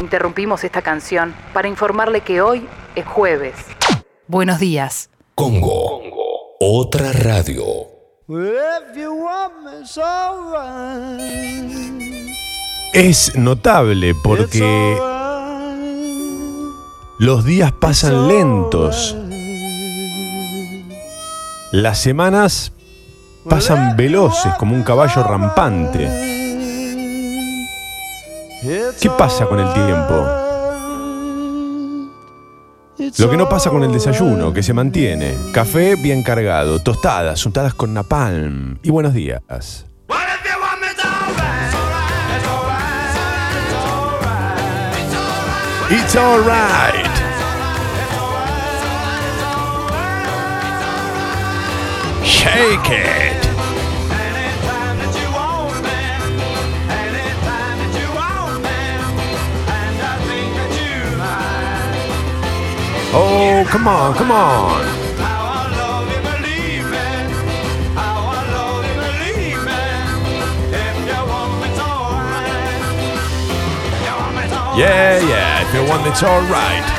Interrumpimos esta canción para informarle que hoy es jueves. Buenos días. Congo. Otra radio. Es notable porque los días pasan lentos. Las semanas pasan veloces como un caballo rampante. ¿Qué pasa con el tiempo? Lo que no pasa con el desayuno, que se mantiene. Café bien cargado, tostadas, untadas con napalm. Y buenos días. It's alright. Shake it. Oh, come on, come on. Yeah, yeah, if you want it's alright.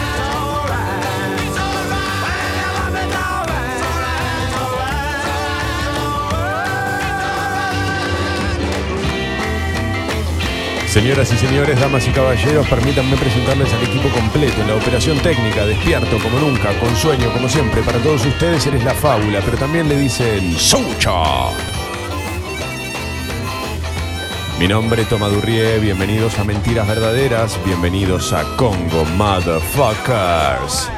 Señoras y señores, damas y caballeros, permítanme presentarles al equipo completo en la operación técnica, despierto como nunca, con sueño como siempre. Para todos ustedes eres la fábula, pero también le dicen ¡Sucha! Mi nombre es Tomadurrie, bienvenidos a Mentiras Verdaderas, bienvenidos a Congo Motherfuckers.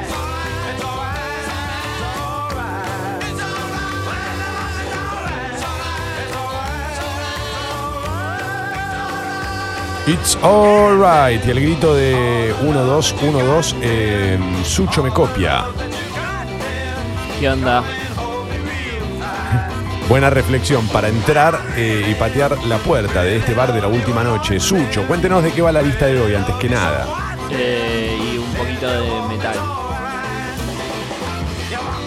It's alright. Y el grito de 1, 2, 1, 2, eh, Sucho me copia. ¿Qué onda? Buena reflexión para entrar eh, y patear la puerta de este bar de la última noche. Sucho, cuéntenos de qué va la lista de hoy, antes que nada. Eh, y un poquito de metal.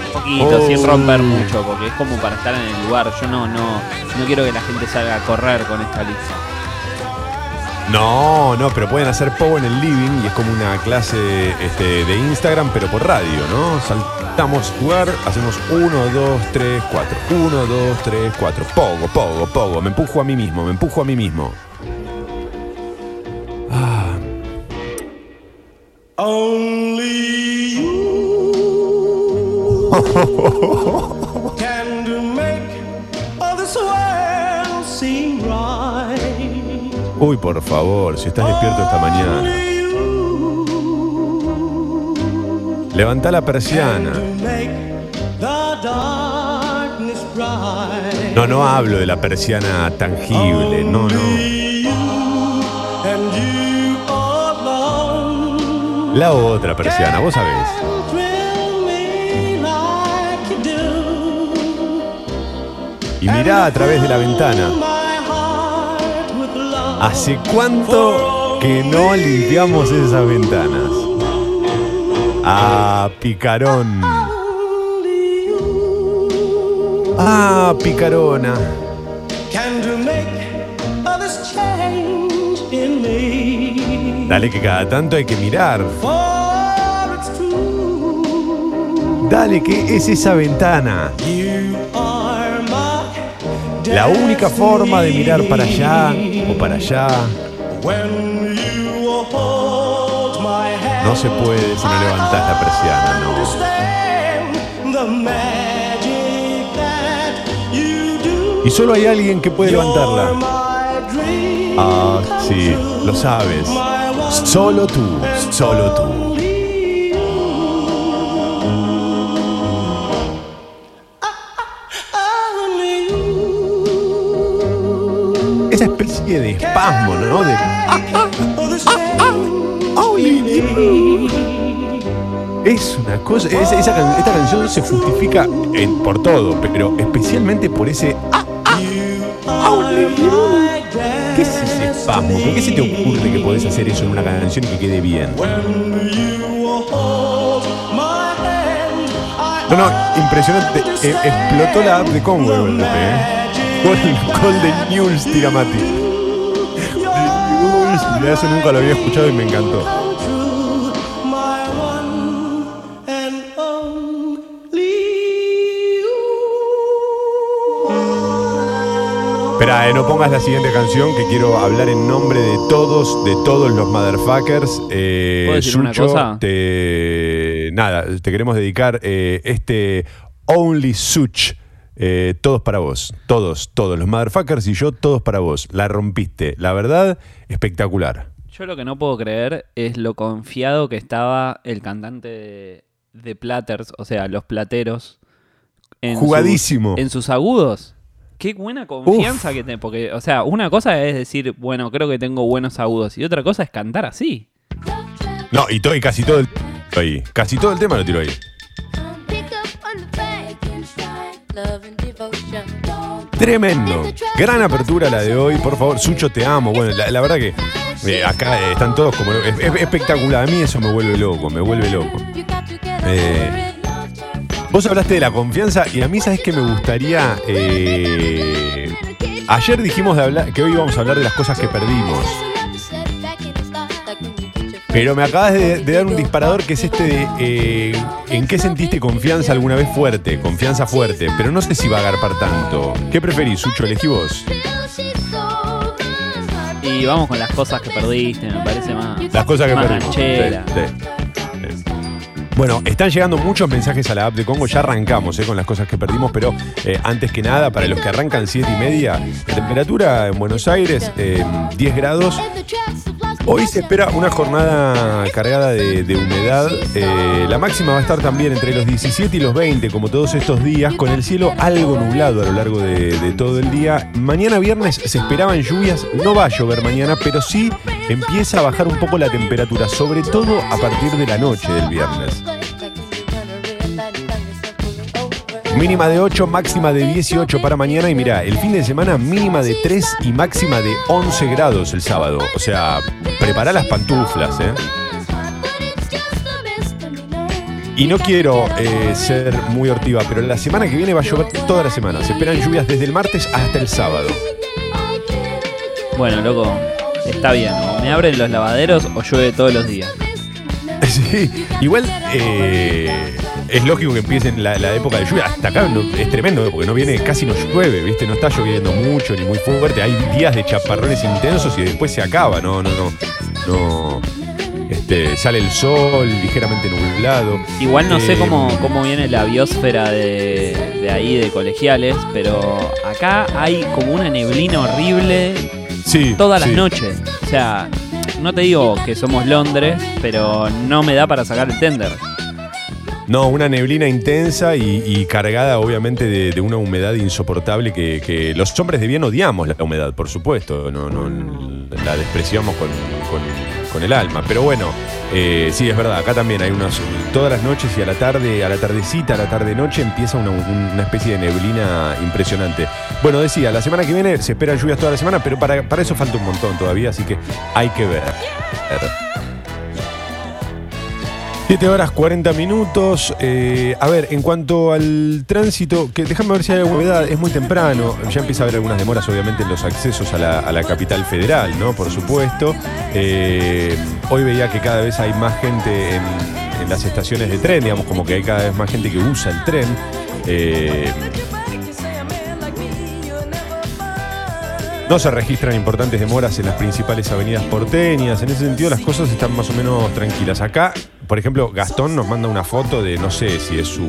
Un poquito, sin Oh. romper mucho, porque es como para estar en el lugar. Yo no, no, no quiero que la gente salga a correr con esta lista. No, no, pero pueden hacer pogo en el living y es como una clase este, de Instagram, pero por radio, ¿no? Saltamos lugar, hacemos 1, 2, 3, 4. 1, 2, 3, 4. Pogo, pogo, pogo. Me empujo a mí mismo, me empujo a mí mismo. Ah. Only you Uy, por favor, si estás despierto esta mañana, levanta la persiana. No, no hablo de la persiana tangible, no, no. La otra persiana, vos sabés. Y mirá a través de la ventana. ¿Hace cuánto que no limpiamos esas ventanas? Ah, picarón. Ah, picarona. Dale que cada tanto hay que mirar. Dale que es esa ventana. La única forma de mirar para allá o para allá no se puede si no levantás la persiana, no. Y solo hay alguien que puede levantarla. Ah, sí, lo sabes. Solo tú, solo tú. Espasmo, ¿no? Es una cosa. esta canción se justifica por todo, pero especialmente por ese. ¿Qué es ese espasmo? ¿Por qué se te ocurre que podés hacer eso en una canción y que quede bien? No, no, impresionante. Eh, explotó la app de Congo de golpe, ¿eh? Gol, de News. Realidad eso nunca lo había escuchado y me encantó. Espera, eh, no pongas la siguiente canción que quiero hablar en nombre de todos, de todos los motherfuckers. Eh, ¿Puedo decir una cosa? Te, nada, te queremos dedicar eh, este Only Such. Eh, todos para vos, todos, todos, los motherfuckers y yo, todos para vos. La rompiste, la verdad, espectacular. Yo lo que no puedo creer es lo confiado que estaba el cantante de, de Platters, o sea, los plateros. en Jugadísimo. sus- en sus agudos. Qué buena confianza que tiene. Porque, o sea, una cosa es decir, bueno, creo que tengo buenos agudos. Y otra cosa es cantar así. No, y, to- y casi todo el ahí, casi todo el tema lo tiro ahí. Tremendo. Gran apertura la de hoy. Por favor, Sucho, te amo. Bueno, la, verdad que eh, acá están todos como. Es, es espectacular. A mí eso me vuelve loco, me vuelve loco. Eh, Vos hablaste de la confianza y a mí, ¿sabes que me gustaría? eh, ayer dijimos de hablar, que hoy íbamos a hablar de las cosas que perdimos. Pero me acabas de, de dar un disparador que es este de eh, ¿en qué sentiste confianza alguna vez fuerte? Confianza fuerte, pero no sé si va a agarpar tanto. ¿Qué preferís, Sucho? Elegí vos. Y vamos con las cosas que perdiste, me parece más. Las cosas que más sí. Bueno, están llegando muchos mensajes a la app de Congo. Ya arrancamos eh, con las cosas que perdimos, pero eh, antes que nada, para los que arrancan 7 y media, la temperatura en Buenos Aires, eh, 10 grados. Hoy se espera una jornada cargada de, humedad. Eh, la máxima va a estar también entre los 17 y los 20, como todos estos días, con el cielo algo nublado a lo largo de todo el día. Mañana viernes se esperaban lluvias. No va a llover mañana, pero sí empieza a bajar un poco la temperatura, sobre todo a partir de la noche del viernes. Mínima de 8, máxima de 18 para mañana. Y mira, el fin de semana mínima de 3 y máxima de 11 grados el sábado. O sea, prepara las pantuflas, ¿eh? Y no quiero eh, ser muy hortiva, pero la semana que viene va a llover toda la semana. Se esperan lluvias desde el martes hasta el sábado. Bueno, loco, está bien. O me abren los lavaderos o llueve todos los días. Sí, igual eh, es lógico que empiecen la, la época de lluvia. Hasta acá no- es tremendo, ¿eh? porque no viene, casi no llueve, ¿viste? No está lloviendo mucho ni muy fuerte. Hay días de chaparrones intensos y después se acaba, no, no, no. No. Este, sale el sol ligeramente nublado. Igual no sé Eh, cómo, cómo viene la biosfera de, de ahí, de colegiales, pero acá hay como una neblina horrible Sí, todas las sí. noches. O sea, no te digo que somos Londres, pero no me da para sacar el tender. No, una neblina intensa y, cargada obviamente de, una humedad insoportable que, los hombres de bien odiamos la humedad, por supuesto, no, no la despreciamos con, el alma. Pero bueno, eh, sí, es verdad, acá también hay unas, todas las noches y a la tarde, a la tardecita, a la tarde-noche empieza una, una especie de neblina impresionante. Bueno, decía, la semana que viene se esperan lluvias toda la semana, pero para, para eso falta un montón todavía, así que hay que ver. 7 horas 40 minutos. Eh, a ver, en cuanto al tránsito, que déjame ver si hay alguna novedad. Es muy temprano. Ya empieza a haber algunas demoras, obviamente, en los accesos a la, capital federal, ¿no? Por supuesto. Eh, hoy veía que cada vez hay más gente en, en las estaciones de tren, digamos, como que hay cada vez más gente que usa el tren. Eh, No se registran importantes demoras en las principales avenidas porteñas. En ese sentido, las cosas están más o menos tranquilas. Acá, por ejemplo, Gastón nos manda una foto de, no sé si es su,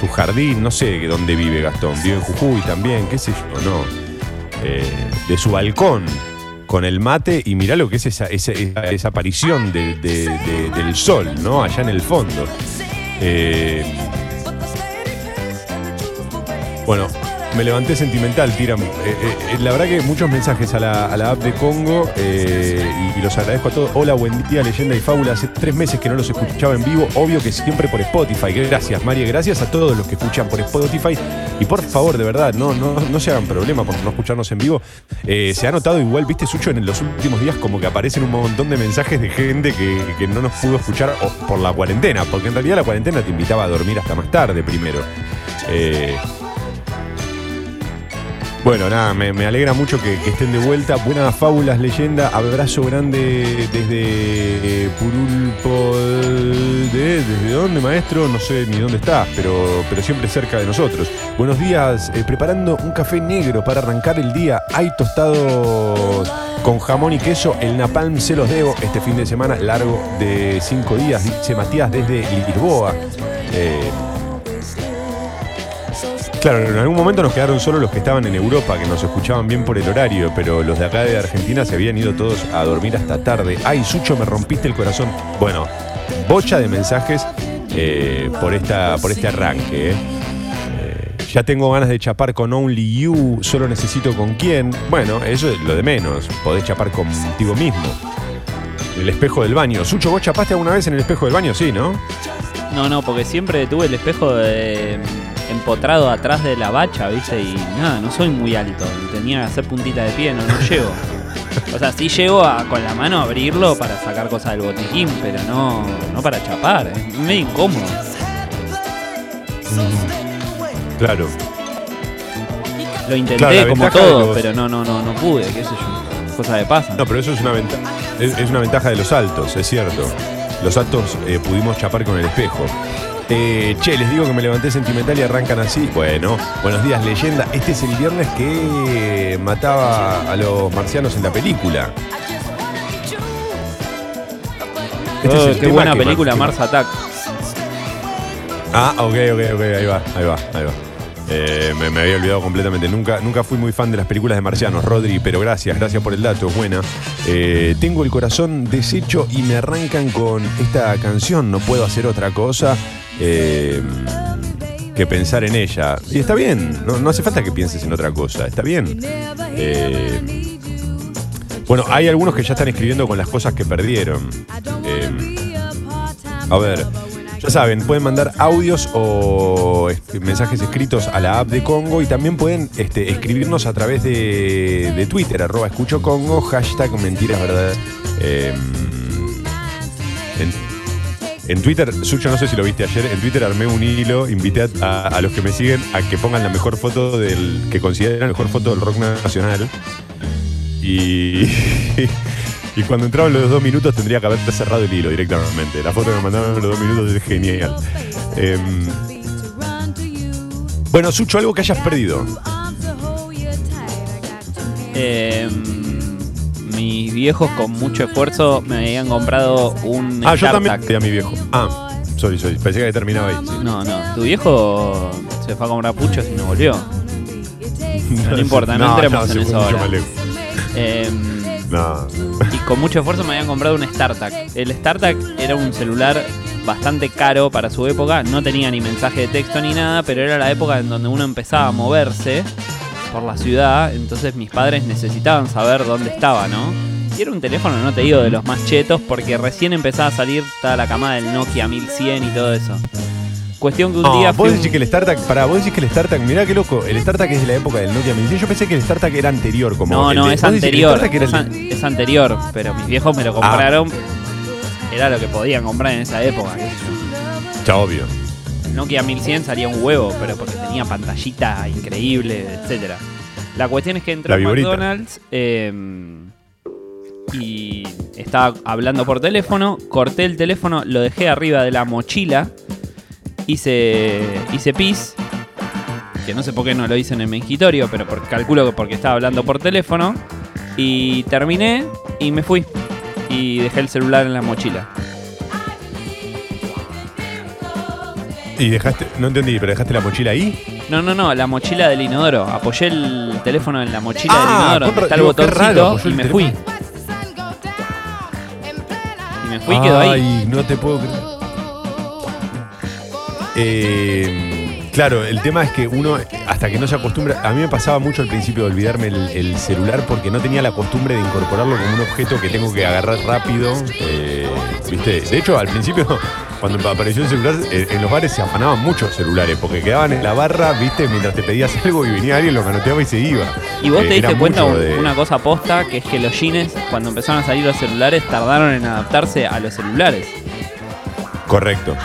su jardín, no sé dónde vive Gastón. Vive en Jujuy también, qué sé yo, no. Eh, de su balcón con el mate y mirá lo que es esa, esa, esa- aparición de- del sol, ¿no? Allá en el fondo. Eh, bueno, me levanté sentimental, tiran. eh, eh, la verdad que muchos mensajes a la, a la app de Congo eh, y, los agradezco a todos. Hola, buen día, leyenda y fábula. Hace tres meses que no los escuchaba en vivo, obvio que siempre por Spotify. Gracias, María, gracias a todos los que escuchan por Spotify. Y por favor, de verdad, no, no, no se hagan problema por no escucharnos en vivo. Eh, se ha notado igual, viste, Sucho, en los últimos días como que aparecen un montón de mensajes de gente que, que no nos pudo escuchar por la cuarentena, porque en realidad la cuarentena te invitaba a dormir hasta más tarde primero. Eh, Bueno, nada, me, alegra mucho que, estén de vuelta. Buenas fábulas, leyenda. Abrazo grande desde Purulpo. de- ¿Desde dónde, maestro? No sé ni dónde está, pero, pero siempre cerca de nosotros. Buenos días, eh, preparando un café negro para arrancar el día. Hay tostados con jamón y queso. El napalm se los debo este fin de semana largo de cinco días, dice Matías desde Lisboa. Eh, Claro, en algún momento nos quedaron solo los que estaban en Europa, que nos escuchaban bien por el horario, pero los de acá de Argentina se habían ido todos a dormir hasta tarde. Ay, Sucho, me rompiste el corazón. Bueno, bocha de mensajes eh, por, esta, por este arranque. eh. Eh, ya tengo ganas de chapar con Only You, solo necesito con quién. Bueno, eso es lo de menos. Podés chapar contigo mismo. El espejo del baño. Sucho, ¿vos chapaste alguna vez en el espejo del baño? Sí, ¿no? No, no, porque siempre tuve el espejo de- empotrado atrás de la bacha, ¿viste? Y nada, no soy muy alto. Tenía que hacer puntita de pie, no, no llego. O sea, sí llego a, con la mano a abrirlo para sacar cosas del botiquín, pero no, no para chapar. Es medio incómodo. Claro. Lo intenté Claro, como todo, los- pero no, no, no, no pude, qué sé yo. Cosa de pasa. No, pero eso es una ventaja. Es, es una ventaja de los altos, es cierto. Los altos eh, pudimos chapar con el espejo. Eh, che, les digo que me levanté sentimental y arrancan así. Bueno, buenos días, leyenda. Este es el viernes que mataba a los marcianos en la película. Este es Oh, qué buena película, Mars Attack. Ah, ok, ok, ok, ahí va, ahí va, ahí va. Eh, me, me había olvidado completamente. Nunca, nunca fui muy fan de las películas de marcianos, Rodri, pero gracias, gracias por el dato, es buena. Eh, tengo el corazón deshecho y me arrancan con esta canción, no puedo hacer otra cosa eh, que pensar en ella. Y está bien, no, no hace falta que pienses en otra cosa, está bien. Eh, bueno, hay algunos que ya están escribiendo con las cosas que perdieron. Eh, a ver, ya saben, pueden mandar audios o mensajes escritos a la app de Congo y también pueden este, escribirnos a través de, de Twitter, arroba escucho Congo, hashtag mentiras verdad. En Twitter, Sucho, no sé si lo viste ayer, en Twitter armé un hilo, invité a, los que me siguen a que pongan la mejor foto del que consideran la mejor foto del rock nacional. Y, y cuando entraban los dos minutos tendría que haber cerrado el hilo directamente. La foto que me mandaron los dos minutos es genial. Em, bueno, Sucho, algo que hayas perdido. Eh, mis viejos con mucho esfuerzo me habían comprado un Ah, yo también a mi viejo. Ah, sorry, sorry. Pensé que terminaba ahí. sí. No, no, tu viejo se fue a comprar puchos y no volvió. No importa, no entremos se en eso ahora. Eh, No. y con mucho esfuerzo me habían comprado un StarTAC. El StarTAC era un celular bastante caro para su época, no tenía ni mensaje de texto ni nada, pero era la época en donde uno empezaba a moverse por la ciudad, entonces mis padres necesitaban saber dónde estaba, ¿no? Y era un teléfono, no te digo de los más chetos, porque recién empezaba a salir toda la camada del Nokia 1100 y todo eso. Cuestión que un No, día vos decís un- que el StarTAC, pará, vos decís que el StarTAC, mirá qué loco, el StarTAC es de la época del Nokia 1100. Yo pensé que el StarTAC era anterior, como No, no, de- es el anterior. Es, an- anterior, pero mis viejos me lo compraron. Era lo que podían comprar en esa época. Ya, obvio. Nokia 1100 salía un huevo, pero porque tenía pantallita increíble, etcétera. La cuestión es que entré La a. McDonald's eh, y estaba hablando por teléfono, corté el teléfono, lo dejé arriba de la mochila, hice, hice pis, que no sé por qué no lo hice en el mengitorio, pero por- calculo que porque estaba hablando por teléfono, y terminé y me fui. Y dejé el celular en la mochila. Y dejaste, no entendí, pero dejaste la mochila ahí. No, no, no, la mochila del inodoro. Apoyé el teléfono en la mochila del Ah, inodoro, donde ra- está el digo, qué raro, botoncito, apoyó y el me fui. Y me fui y quedó ahí. Ay, no te puedo creer. Eh, claro, el tema es que uno, hasta que no se acostumbra, a mí me pasaba mucho al principio de olvidarme el, el celular porque no tenía la costumbre de incorporarlo como un objeto que tengo que agarrar rápido. eh, ¿Viste? De hecho, al principio, cuando apareció el celular, eh, en los bares se afanaban muchos celulares porque quedaban en la barra, ¿viste? Mientras te pedías algo y venía alguien, lo manoteaba y se iba. Y vos Eh, te diste cuenta mucho un- de- una cosa posta, que es que los jeans, cuando empezaron a salir los celulares, tardaron en adaptarse a los celulares. Correcto.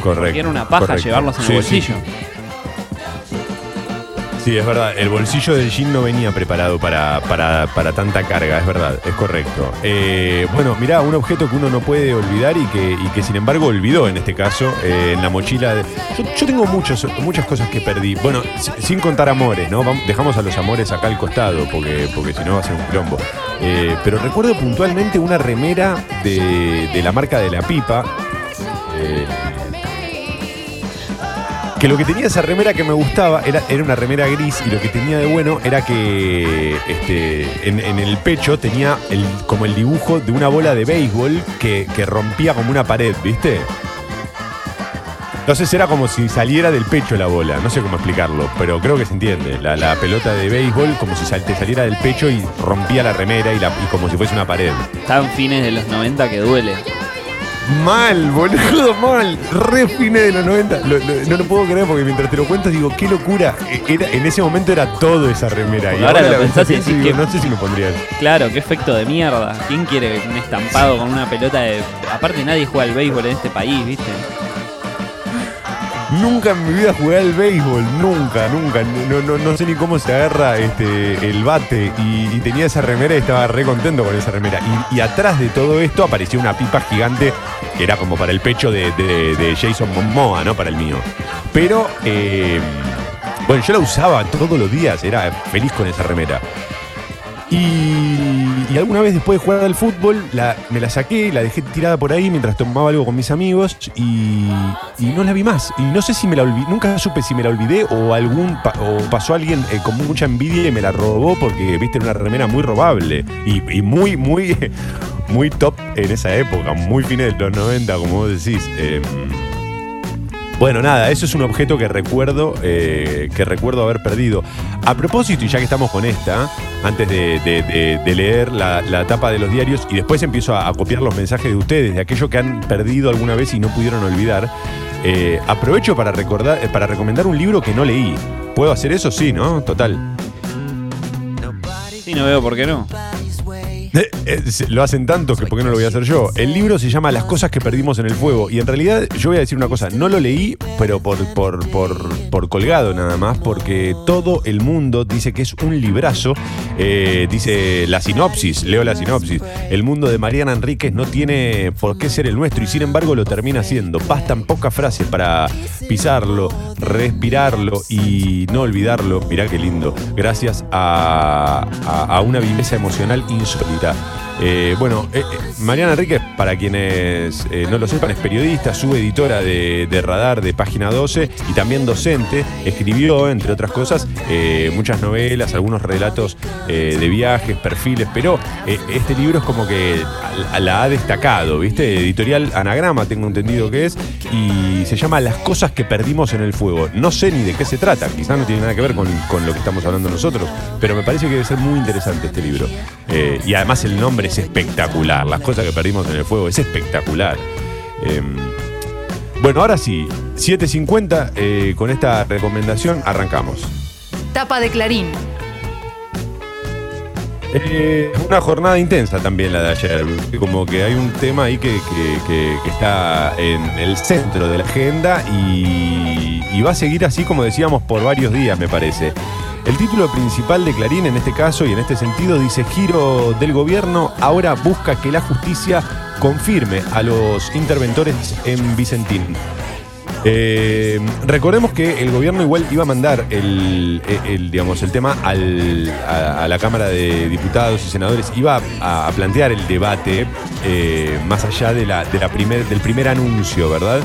Correcto. Porque era una paja correcto. llevarlos en Sí, el bolsillo. Sí, es verdad. El bolsillo del jean no venía preparado para, para- para tanta carga, es verdad, es correcto. Eh, bueno, mirá, un objeto que uno no puede olvidar y que, que sin embargo olvidó en este caso, eh, en la mochila. de- yo, tengo muchos, muchas cosas que perdí. Bueno, si- sin contar amores, ¿no? Dejamos a los amores acá al costado, porque, porque si no va a ser un quilombo. Eh, pero recuerdo puntualmente una remera de, de la marca de la pipa. eh, que lo que tenía esa remera que me gustaba era, era una remera gris y lo que tenía de bueno era que este, en, el pecho tenía el, como el dibujo de una bola de béisbol que, que rompía como una pared, ¿viste? Entonces era como si saliera del pecho la bola, no sé cómo explicarlo, pero creo que se entiende. La, la pelota de béisbol como si te saliera del pecho y rompía la remera y, la, y como si fuese una pared. Estaban fines de los 90 que duele. Mal, boludo, mal. Re fines de los 90. Lo- lo- no lo puedo creer porque mientras te lo cuento digo, qué locura. E- Era, en ese momento era todo esa remera. Y ahora lo pensás y pienso decís digo, que- no sé si me pondría. Claro, qué efecto de mierda. ¿Quién quiere un estampado con una pelota de. Aparte, nadie juega al béisbol en este país, ¿viste? Nunca en mi vida jugué al béisbol, nunca, nunca. No, no, no sé ni cómo se agarra este, el bate. Y, tenía esa remera y estaba re contento con esa remera. Y, y atrás de todo esto apareció una pipa gigante que era como para el pecho de, de- de Jason Momoa, ¿no? Para el mío. Pero, eh, bueno, yo la usaba todos los días, era feliz con esa remera. Y, y alguna vez después de jugar al fútbol, la- me la saqué, la dejé tirada por ahí mientras tomaba algo con mis amigos y, no la vi más. Y no sé si me la olvidé, nunca supe si me la olvidé o algún o pasó alguien eh, con mucha envidia y me la robó porque viste era una remera muy robable y, y muy, muy, muy top en esa época, muy fines de los 90, como vos decís. Em, bueno, nada, eso es un objeto que recuerdo, eh, que recuerdo haber perdido. A propósito, y ya que estamos con esta, antes de, leer la, la tapa de los diarios y después empiezo a, a copiar los mensajes de ustedes, de aquello que han perdido alguna vez y no pudieron olvidar, eh, aprovecho para, recordar, eh, para recomendar un libro que no leí. ¿Puedo hacer eso? Sí, ¿no? Total. Sí, no veo por qué no. Eh, lo hacen tanto que por qué no lo voy a hacer yo. El libro se llama Las cosas que perdimos en el fuego. Y en realidad yo voy a decir una cosa, no lo leí, pero por, por, por, por colgado nada más, porque todo el mundo dice que es un librazo. Eh, dice la sinopsis, leo la sinopsis. El mundo de Mariana Enríquez no tiene por qué ser el nuestro y sin embargo lo termina siendo. Bastan pocas frases para pisarlo, respirarlo y no olvidarlo. Mirá qué lindo. Gracias a, a- a una viveza emocional insólita. Eh, bueno, eh, eh, Mariana Enríquez, para quienes no lo sepan, es periodista, subeditora de, de Radar de Página 12 y también docente. Escribió, entre otras cosas, muchas novelas, algunos relatos de viajes, perfiles, pero este libro es como que la- ha destacado, ¿viste? Editorial Anagrama, tengo entendido que es, y se llama Las cosas que perdimos en el fuego. No sé ni de qué se trata, quizás no tiene nada que ver con, con lo que estamos hablando nosotros, pero me parece que debe ser muy interesante este libro. Y además el nombre es espectacular, Las cosas que perdimos en el fuego, es espectacular. Em, bueno, ahora sí, 7.50, eh, con esta recomendación arrancamos. Tapa de Clarín. Eh, una jornada intensa también la de ayer, como que hay un tema ahí que, que- que- que está en el centro de la agenda y, y va a seguir así como decíamos por varios días me parece. El título principal de Clarín en este caso y en este sentido dice Giro del gobierno ahora busca que la justicia confirme a los interventores en Vicentín. Eh, recordemos que el gobierno igual iba a mandar el, el, digamos, el tema al- a, la Cámara de Diputados y Senadores, iba a, a plantear el debate eh, más allá de la, de la primer, del primer anuncio, ¿verdad?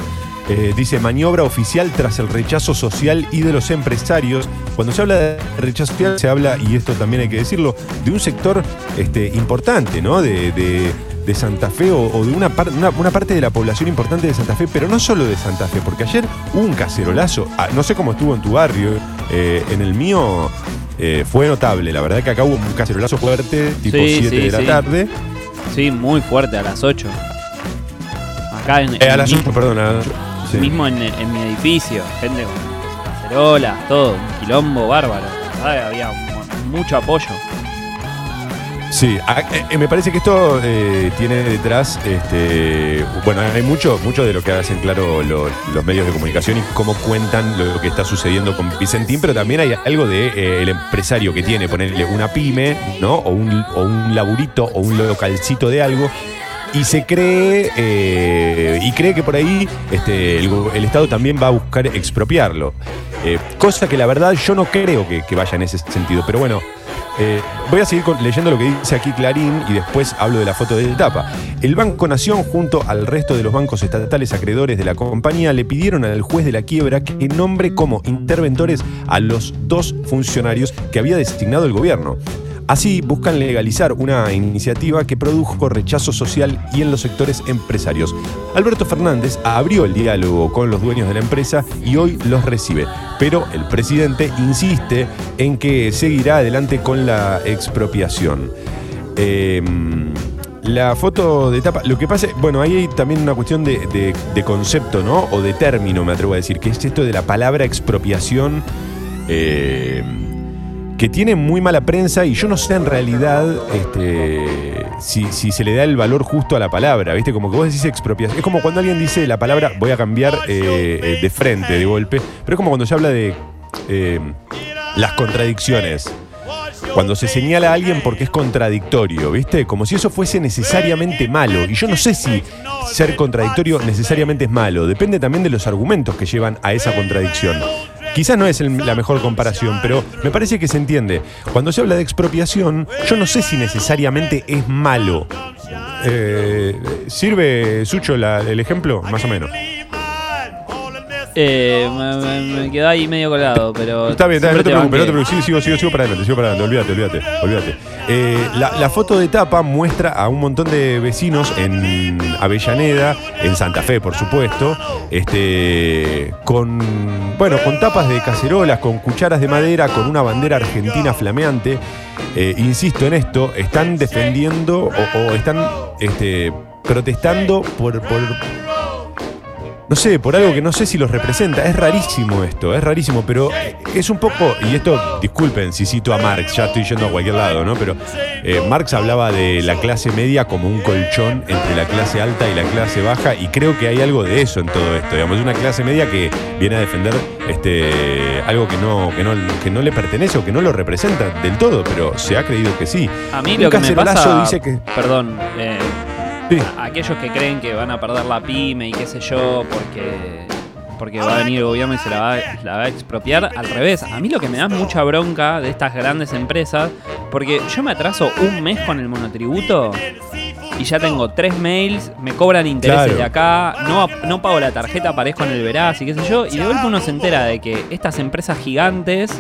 Eh, dice maniobra oficial tras el rechazo social y de los empresarios. Cuando se habla de rechazo social, se habla, y esto también hay que decirlo, de un sector este, importante, ¿no? De, de- de Santa Fe o, o de una, par- una, una parte de la población importante de Santa Fe, pero no solo de Santa Fe, porque ayer hubo un cacerolazo. Ah, no sé cómo estuvo en tu barrio, eh, en el mío eh, fue notable. La verdad que acá hubo un cacerolazo fuerte, tipo Sí, 7 sí, de la sí. tarde. Sí, muy fuerte, a las 8. Acá en, Eh, a en las mi- 8, perdón. a las ocho. Sí. mismo en, en mi edificio, gente con cacerolas, todo, un quilombo bárbaro. Verdad, Había mu- mucho apoyo. Sí, eh, me parece que esto eh, tiene detrás, este, bueno, hay mucho, mucho de lo que hacen claro lo- los medios de comunicación y cómo cuentan lo que está sucediendo con Vicentín, pero también hay algo de eh, el empresario que tiene, ponerle una pyme, ¿no? O un, o un laburito o un localcito de algo. Y se cree, eh, y cree que por ahí este, el, Estado también va a buscar expropiarlo. Eh, cosa que la verdad yo no creo que, vaya en ese sentido. Pero bueno, eh, voy a seguir leyendo lo que dice aquí Clarín y después hablo de la foto de tapa. El Banco Nación, junto al resto de los bancos estatales acreedores de la compañía, le pidieron al juez de la quiebra que nombre como interventores a los dos funcionarios que había designado el gobierno. Así buscan legalizar una iniciativa que produjo rechazo social y en los sectores empresarios. Alberto Fernández abrió el diálogo con los dueños de la empresa y hoy los recibe, pero el presidente insiste en que seguirá adelante con la expropiación. Eh, la foto de tapa, lo que pasa, bueno, ahí hay también una cuestión de, concepto, ¿no? O de término, me atrevo a decir, que es esto de la palabra expropiación. eh, que tiene muy mala prensa y yo no sé en realidad este, si, se le da el valor justo a la palabra, ¿viste? Como que vos decís expropiación. Es como cuando alguien dice la palabra voy a cambiar eh, eh, de frente, de golpe, pero es como cuando se habla de eh, las contradicciones. Cuando se señala a alguien porque es contradictorio, ¿viste? Como si eso fuese necesariamente malo. Y yo no sé si ser contradictorio necesariamente es malo. Depende también de los argumentos que llevan a esa contradicción. Quizás no es el- la mejor comparación, pero me parece que se entiende. Cuando se habla de expropiación, yo no sé si necesariamente es malo. Eh, ¿Sirve, Sucho, el ejemplo? Más o menos. Eh, me, me- quedó ahí medio colado, pero. Está bien, está bien, no te preocupes, no te preocupes. Sigo, sigo, sigo, sigo para adelante, sigo para adelante. Olvídate, olvídate, olvídate. Eh, la, la foto de tapa muestra a un montón de vecinos en Avellaneda, en Santa Fe, por supuesto, este, con, bueno, con tapas de cacerolas, con cucharas de madera, con una bandera argentina flameante. Eh, insisto en esto, están defendiendo o, o están este, protestando por, por no sé, por algo que no sé si los representa. Es rarísimo esto, es rarísimo, pero es un poco, y esto, disculpen si cito a Marx, ya estoy yendo a cualquier lado, ¿no? Pero eh, Marx hablaba de la clase media como un colchón entre la clase alta y la clase baja, y creo que hay algo de eso en todo esto, digamos, es una clase media que viene a defender este, algo que no, que, no, que no le pertenece o que no lo representa del todo, pero se ha creído que sí. A mí lo que me pasa. dice que... Perdón. eh, Sí. a- aquellos que creen que van a perder la pyme y qué sé yo, porque. Porque va a venir el gobierno y se la va, la va a expropiar. Al revés, a mí lo que me da mucha bronca de estas grandes empresas, porque yo me atraso un mes con el monotributo y ya tengo tres mails, me cobran intereses Claro. de acá, no, no pago la tarjeta, aparezco en el veraz y qué sé yo, y de golpe uno se entera de que estas empresas gigantes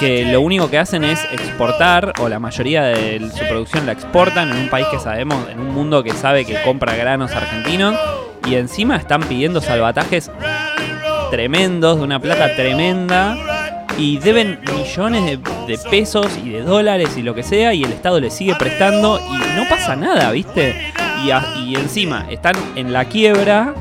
que lo único que hacen es exportar, o la mayoría de su producción la exportan en un país que sabemos, en un mundo que sabe que compra granos argentinos, y encima están pidiendo salvatajes tremendos, de una plata tremenda, y deben millones de, pesos y de dólares y lo que sea, y el Estado les sigue prestando, y no pasa nada, ¿viste? Y, a- y encima están en la quiebra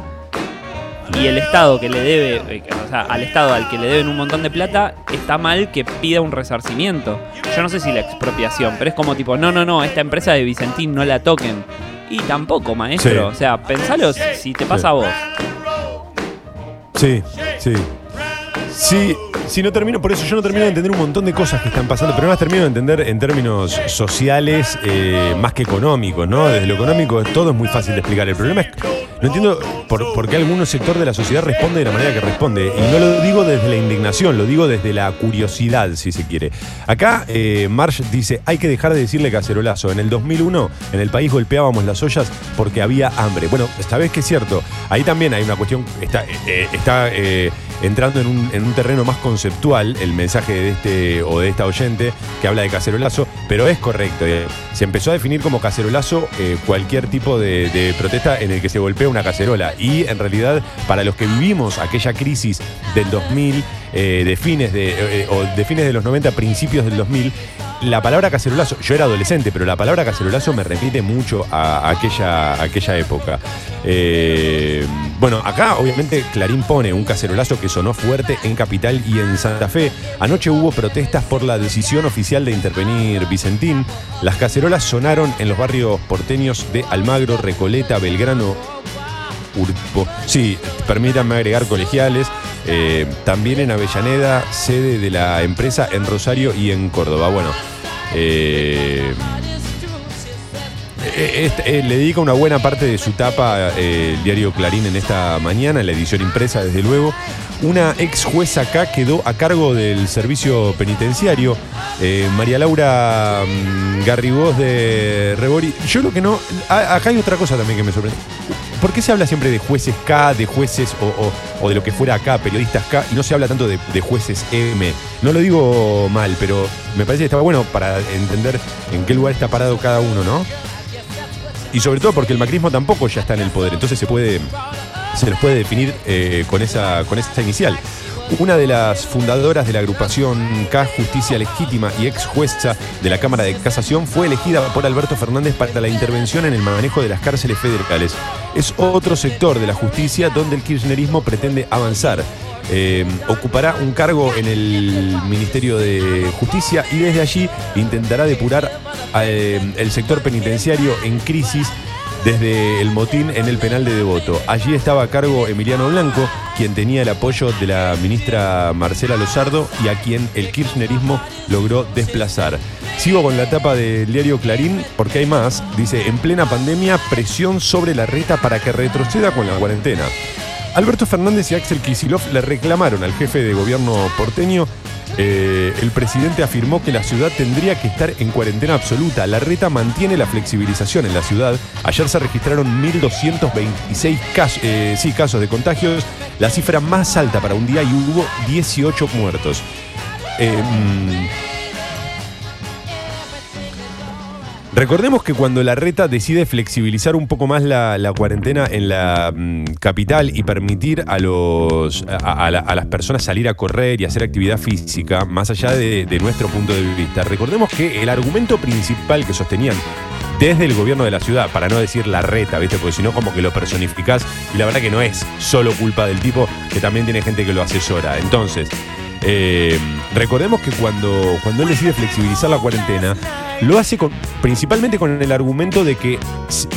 y el Estado que le debe, eh, o sea, al Estado al que le deben un montón de plata, está mal que pida un resarcimiento. Yo no sé si la expropiación, pero es como tipo, no, no, no, esta empresa de Vicentín no la toquen. Y tampoco, maestro. Sí. O sea, pensalo si- si te pasa Sí. a vos. Sí, sí. Sí, sí, no termino, por eso yo no termino de entender un montón de cosas que están pasando, pero más termino de entender en términos sociales eh, más que económicos, ¿no? Desde lo económico todo es muy fácil de explicar. El problema es, no entiendo por, qué algún sector de la sociedad responde de la manera que responde. Y no lo digo desde la indignación, lo digo desde la curiosidad, si se quiere. Acá eh, Marsh dice, hay que dejar de decirle cacerolazo. En el 2001 en el país golpeábamos las ollas porque había hambre. Bueno, esta vez que es cierto, ahí también hay una cuestión, está, eh, está eh, entrando en un, en un terreno más conceptual el mensaje de este o de esta oyente que habla de cacerolazo, pero es correcto. eh. Se empezó a definir como cacerolazo eh, cualquier tipo de, protesta en el que se golpea una cacerola. Y en realidad, para los que vivimos aquella crisis del 2000, eh, de fines de, o de fines de los 90, principios del 2000, la palabra cacerolazo, yo era adolescente, pero la palabra cacerolazo me repite mucho a, aquella, aquella época. Eh, bueno, acá obviamente Clarín pone un cacerolazo que sonó fuerte en Capital y en Santa Fe. Anoche hubo protestas por la decisión oficial de intervenir Vicentín. Las cacerolas sonaron en los barrios porteños de Almagro, Recoleta, Belgrano, Sí, permítanme agregar colegiales. Eh, también en Avellaneda, sede de la empresa en Rosario y en Córdoba. Bueno, eh, eh, este, le dedica una buena parte de su tapa el diario Clarín en esta mañana, en la edición impresa, desde luego. Una ex jueza acá quedó a cargo del servicio penitenciario, María Laura mm, Garrigós de Rebori. Yo lo que no. acá hay otra cosa también que me sorprende. ¿Por qué se habla siempre de jueces K, de jueces o, de lo que fuera acá, periodistas K, y no se habla tanto de, jueces M? No lo digo mal, pero me parece que estaba bueno para entender en qué lugar está parado cada uno, ¿no? Y sobre todo porque el macrismo tampoco ya está en el poder, entonces se puede se les puede definir eh, con, esa, con esa inicial. Una de las fundadoras de la agrupación K Justicia Legítima y ex jueza de la Cámara de Casación fue elegida por Alberto Fernández para la intervención en el manejo de las cárceles federales. Es otro sector de la justicia donde el kirchnerismo pretende avanzar. Eh, ocupará un cargo en el Ministerio de Justicia y desde allí intentará depurar eh, el sector penitenciario en crisis desde el motín en el penal de Devoto. Allí estaba a cargo Emiliano Blanco, quien tenía el apoyo de la ministra Marcela Lozardo y a quien el kirchnerismo logró desplazar. Sigo con la tapa del diario Clarín porque hay más. Dice, en plena pandemia, presión sobre la reta para que retroceda con la cuarentena. Alberto Fernández y Axel Kisilov le reclamaron al jefe de gobierno porteño eh, el presidente afirmó que la ciudad tendría que estar en cuarentena absoluta. La reta mantiene la flexibilización en la ciudad. Ayer se registraron 1.226 casos, eh, casos de contagios, la cifra más alta para un día y hubo 18 muertos. Eh, Recordemos que cuando la reta decide flexibilizar un poco más la, cuarentena en la mm, capital y permitir a, los, a, las personas salir a correr y hacer actividad física, más allá de, nuestro punto de vista, recordemos que el argumento principal que sostenían desde el gobierno de la ciudad, para no decir la reta, ¿viste? Porque si no, como que lo personificás y la verdad que no es solo culpa del tipo, que también tiene gente que lo asesora. Entonces, eh, recordemos que cuando, cuando él decide flexibilizar la cuarentena, lo hace principalmente con el argumento de que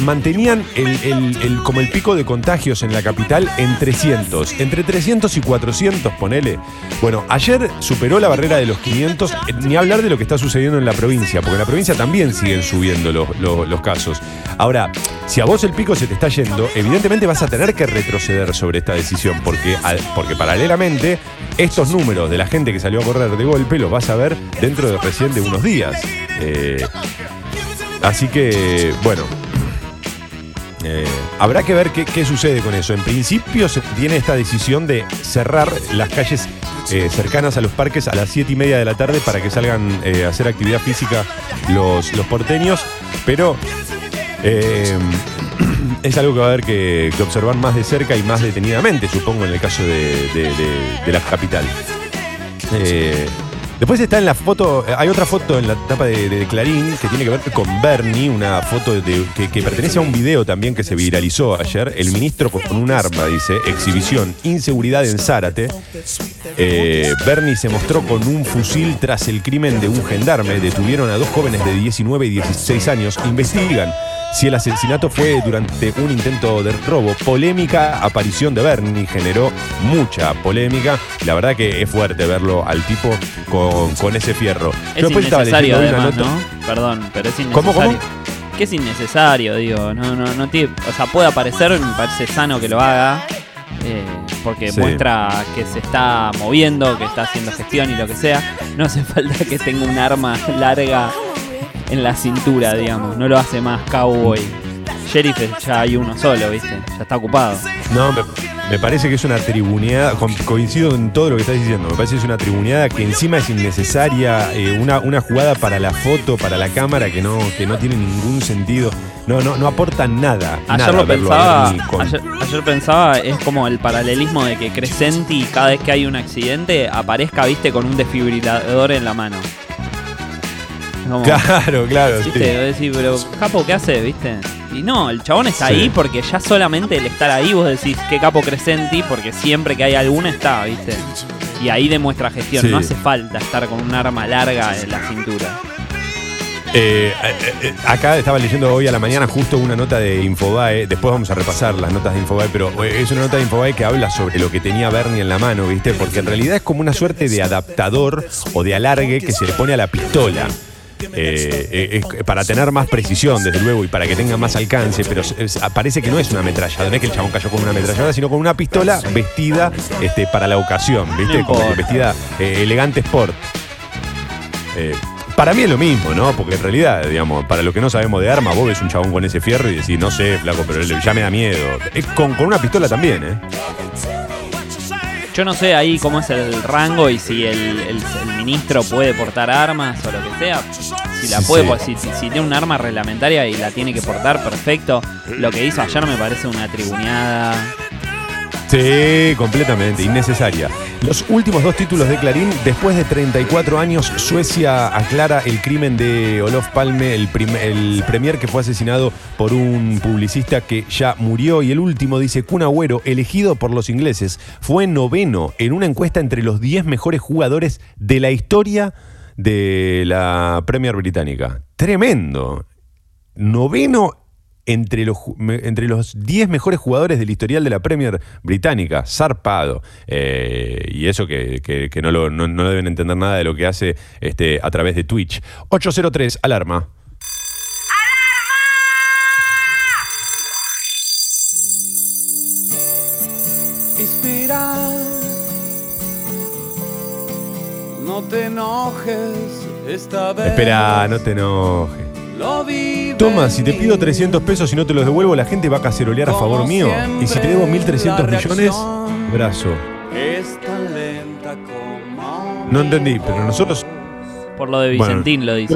mantenían el, como el pico de contagios en la capital en 300. Entre 300 y 400, ponele. Bueno, ayer superó la barrera de los 500, eh, ni hablar de lo que está sucediendo en la provincia, porque en la provincia también siguen subiendo los, los casos. Ahora, si a vos el pico se te está yendo, evidentemente vas a tener que retroceder sobre esta decisión, porque, porque paralelamente estos números de la gente que salió a correr de golpe los vas a ver dentro de recién de unos días. Eh, así que, bueno, eh, habrá que ver qué, sucede con eso. En principio se tiene esta decisión de cerrar las calles eh, cercanas a los parques a las 7 y media de la tarde para que salgan a hacer actividad física los, porteños, pero es algo que va a haber que, observar más de cerca y más detenidamente, supongo, en el caso de, la capital. Eh, después está en la foto, hay otra foto en la tapa de, Clarín que tiene que ver con Bernie, una foto que, pertenece a un video también que se viralizó ayer. El ministro con un arma, dice, exhibición, inseguridad en Zárate. Eh, Bernie se mostró con un fusil tras el crimen de un gendarme. Detuvieron a dos jóvenes de 19 y 16 años. Investigan si el asesinato fue durante un intento de robo. Polémica aparición de Bernie generó mucha polémica. La verdad que es fuerte verlo al tipo con, ese fierro. Es innecesario además, ¿no? Perdón, pero es innecesario. ¿Cómo, cómo? Que es innecesario, digo. No, no, no o sea, puede aparecer, me parece sano que lo haga. Eh, porque muestra que se está moviendo, que está haciendo gestión y lo que sea. No hace falta que tenga un arma larga en la cintura, digamos. No lo hace más cowboy. Sheriff ya hay uno solo, ¿viste? Ya está ocupado. No, me, parece que es una tribuneada, coincido en todo lo que estás diciendo, me parece que es una tribuneada que encima es innecesaria, eh, una, una jugada para la foto, para la cámara que no, que no tiene ningún sentido. No, no, no aporta nada. Ayer lo pensaba, ayer, ayer, pensaba, es como el paralelismo de que Crescenti cada vez que hay un accidente aparezca, viste, con un desfibrilador en la mano. Como, Claro, claro. sí. ¿Viste? Vos decís, pero capo, ¿qué hace? ¿Viste? Y no, el chabón está Sí. ahí porque ya solamente el estar ahí vos decís, qué capo Crescenti, porque siempre que hay alguna está, ¿viste? Y ahí demuestra gestión, Sí. no hace falta estar con un arma larga en la cintura. Eh, eh, eh, acá estaba leyendo hoy a la mañana justo una nota de Infobae. Después vamos a repasar las notas de Infobae, pero es una nota de Infobae que habla sobre lo que tenía Bernie en la mano, ¿viste? Porque en realidad es como una suerte de adaptador o de alargue que se le pone a la pistola. Eh, eh, para tener más precisión, desde luego, y para que tenga más alcance, pero es- parece que no es una ametralladora, no es que el chabón cayó con una ametralladora, sino con una pistola vestida este, para la ocasión, ¿viste? Como que vestida eh, elegante sport. Para mí es lo mismo, ¿no? Porque en realidad, digamos, para lo que no sabemos de arma, vos ves un chabón con ese fierro y decís, no sé, flaco, pero ya me da miedo. Con, con una pistola también, ¿eh? Yo no sé ahí cómo es el rango y si el, el- el ministro puede portar armas o lo que sea. Si la Sí, puede, sí. pues, si, si- si tiene un arma reglamentaria y la tiene que portar, perfecto. Lo que hizo ayer me parece una tribuneada. Sí, completamente, innecesaria. Los últimos dos títulos de Clarín, después de 34 años, Suecia aclara el crimen de Olof Palme, el, premier que fue asesinado por un publicista que ya murió. Y el último dice, Kun Agüero, elegido por los ingleses, fue noveno en una encuesta entre los 10 mejores jugadores de la historia de la Premier Británica. Tremendo. Noveno entre los, entre los 10 mejores jugadores del historial de la Premier Británica. Zarpado. Eh, y eso que, que- que no, lo, no, no deben entender nada de lo que hace este, a través de Twitch. 803, alarma. Inspira. No te enojes esta vez. Espera, no te enojes. Toma, si te pido mí. 300 pesos y no te los devuelvo, la gente va a cacerolear a favor mío. Y si te debo siempre, 1.300 la millones, brazo. Es tan lenta como No entendí, pero nosotros... Por lo de Bueno, Vicentín lo dice.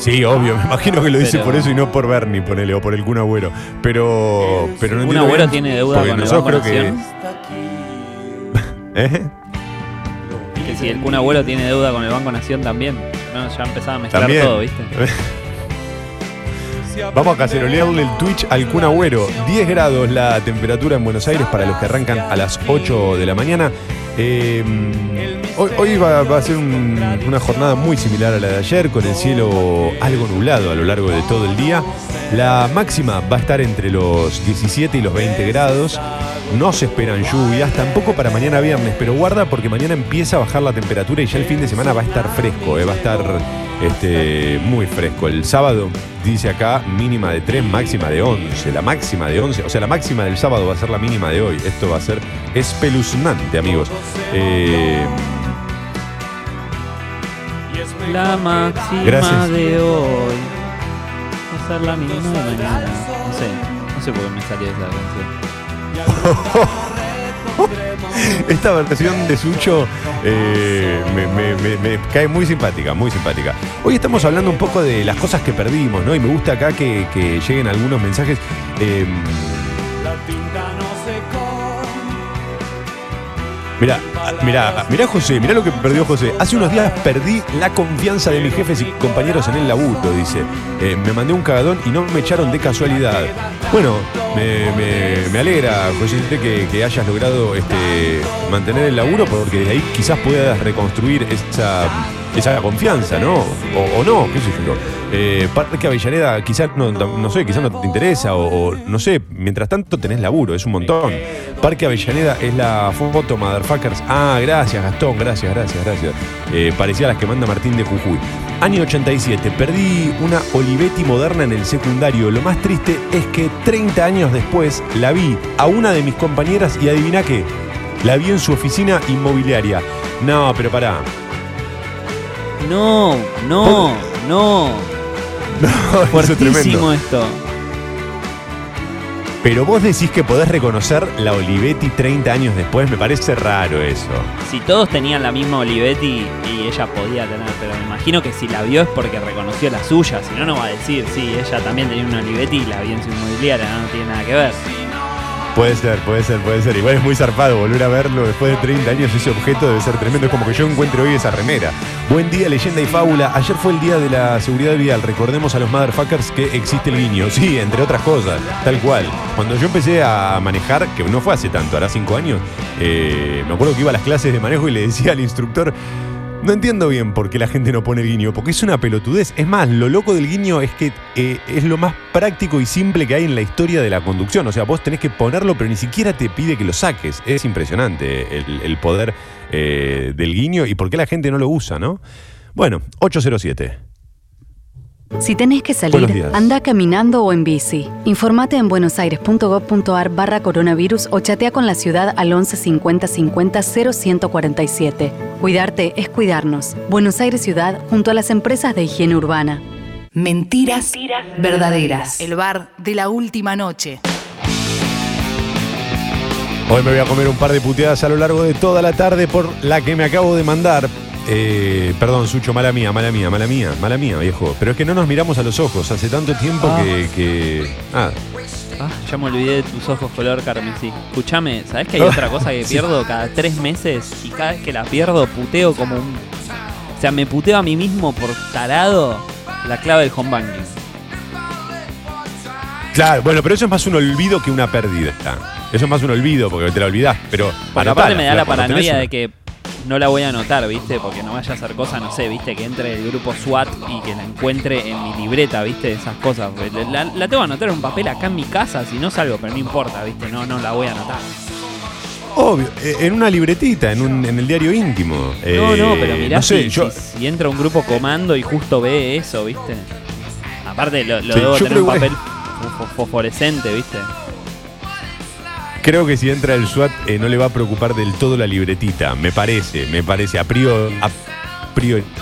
Sí, obvio, me imagino que lo dice Pero- por eso y no por Bernie, ponele, o por el Kun Agüero. Pero, pero no Un entiendo Agüero bien, tiene deuda con nosotros creo que... ¿Eh? Que si el Kun Agüero tiene deuda con el Banco Nación también. No, ya empezaba a mezclar También. todo, ¿viste? Vamos a cacerolearle el Twitch al Kun Agüero. 10 grados la temperatura en Buenos Aires para los que arrancan a las 8 de la mañana. Eh, hoy va, a ser un- una jornada muy similar a la de ayer, con el cielo algo nublado a lo largo de todo el día. La máxima va a estar entre los 17 y los 20 grados. No se esperan lluvias, tampoco para mañana viernes, pero guarda porque mañana empieza a bajar la temperatura y ya el fin de semana va a estar fresco, eh, va a estar este, muy fresco. El sábado dice acá mínima de 3, máxima de 11. La máxima de 11, o sea, la máxima del sábado va a ser la mínima de hoy. Esto va a ser espeluznante, amigos. Eh, La máxima Gracias. de hoy. Va a ser la mínima de mañana. No sé. No sé por qué me salió esa canción. esta versión de Sucho eh, me, me- me- me cae muy simpática, muy simpática. Hoy estamos hablando un poco de las cosas que perdimos, ¿no? Y me gusta acá que, que lleguen algunos mensajes. Eh, Mirá, mirá, mirá José, mirá lo que perdió José. Hace unos días perdí la confianza de mis jefes y compañeros en el laburo, dice. Eh, me mandé un cagadón y no me echaron de casualidad. Bueno, me alegra, José, que, que hayas logrado este, mantener el laburo porque de ahí quizás puedas reconstruir esa, esa confianza, ¿no? O, no, qué sé yo. Eh, Parque Avellaneda quizás, no, no sé, quizás no te interesa o, o no sé, mientras tanto tenés laburo, es un montón. Parque Avellaneda es la foto, motherfuckers. Ah, gracias Gastón, gracias, gracias, gracias. Eh, parecía las que manda Martín de Jujuy. Año 87, perdí una Olivetti moderna en el secundario. Lo más triste es que 30 años después la vi a una de mis compañeras y adivina qué, la vi en su oficina inmobiliaria. No, pero pará. No, no, no. Es Fuertísimo esto. Pero vos decís que podés reconocer la Olivetti 30 años después, me parece raro eso. Si todos tenían la misma Olivetti y ella podía tener, pero me imagino que si la vio es porque reconoció la suya, si no, no va a decir, sí, ella también tenía una Olivetti y la vi en su inmobiliaria, no, no tiene nada que ver. Puede ser, puede ser, puede ser. Igual es muy zarpado volver a verlo después de 30 años. Ese objeto debe ser tremendo. Es como que yo encuentre hoy esa remera. Buen día, leyenda y fábula. Ayer fue el día de la seguridad vial. Recordemos a los motherfuckers que existe el guiño. Sí, entre otras cosas. Tal cual. Cuando yo empecé a manejar, que no fue hace tanto, hará 5 años, eh, me acuerdo que iba a las clases de manejo y le decía al instructor. No entiendo bien por qué la gente no pone el guiño, porque es una pelotudez. Es más, lo loco del guiño es que eh, es lo más práctico y simple que hay en la historia de la conducción. O sea, vos tenés que ponerlo, pero ni siquiera te pide que lo saques. Es impresionante el, poder eh, del guiño y por qué la gente no lo usa, ¿no? Bueno, 807. Si tenés que salir, anda caminando o en bici. Informate en buenosaires.gov.ar barra coronavirus o chatea con la ciudad al 11 50 50 0147. Cuidarte es cuidarnos. Buenos Aires Ciudad junto a las empresas de higiene urbana. Mentiras, verdaderas. El bar de la última noche. Hoy me voy a comer un par de puteadas a lo largo de toda la tarde por la que me acabo de mandar. Eh, perdón, Sucho, mala mía, mala mía, mala mía, mala mía, viejo. Pero es que no nos miramos a los ojos. Hace tanto tiempo Ah. que, que- Ah, Ah, ya me olvidé de tus ojos color carmesí. Escuchame, ¿sabés que hay otra cosa que Sí. pierdo cada tres meses? Y cada vez que la pierdo puteo como un... O sea, me puteo a mí mismo por tarado la clave del home banking. claro, bueno, pero eso es más un olvido que una pérdida. Eso es más un olvido porque te la olvidás. Pero Porque anotala, aparte me da la tenés paranoia una- de que no la voy a anotar, ¿viste? Porque no vaya a hacer cosas, no sé, ¿viste? Que entre el grupo SWAT y que la encuentre en mi libreta, ¿viste? Esas cosas. La, la tengo que anotar en un papel acá en mi casa, si no salgo, pero no importa, ¿viste? No, no la voy a anotar. Obvio, eh, en una libretita, en, un, en el diario íntimo. No, no, Eh, pero mirá no sé, si, yo, si- si entra un grupo comando y justo ve eso, ¿viste? Aparte lo, lo Sí, debo tener igual- papel fo- fosforescente, ¿viste? Creo que si entra el SWAT eh, no le va a preocupar del todo la libretita. Me parece, me parece. A priori.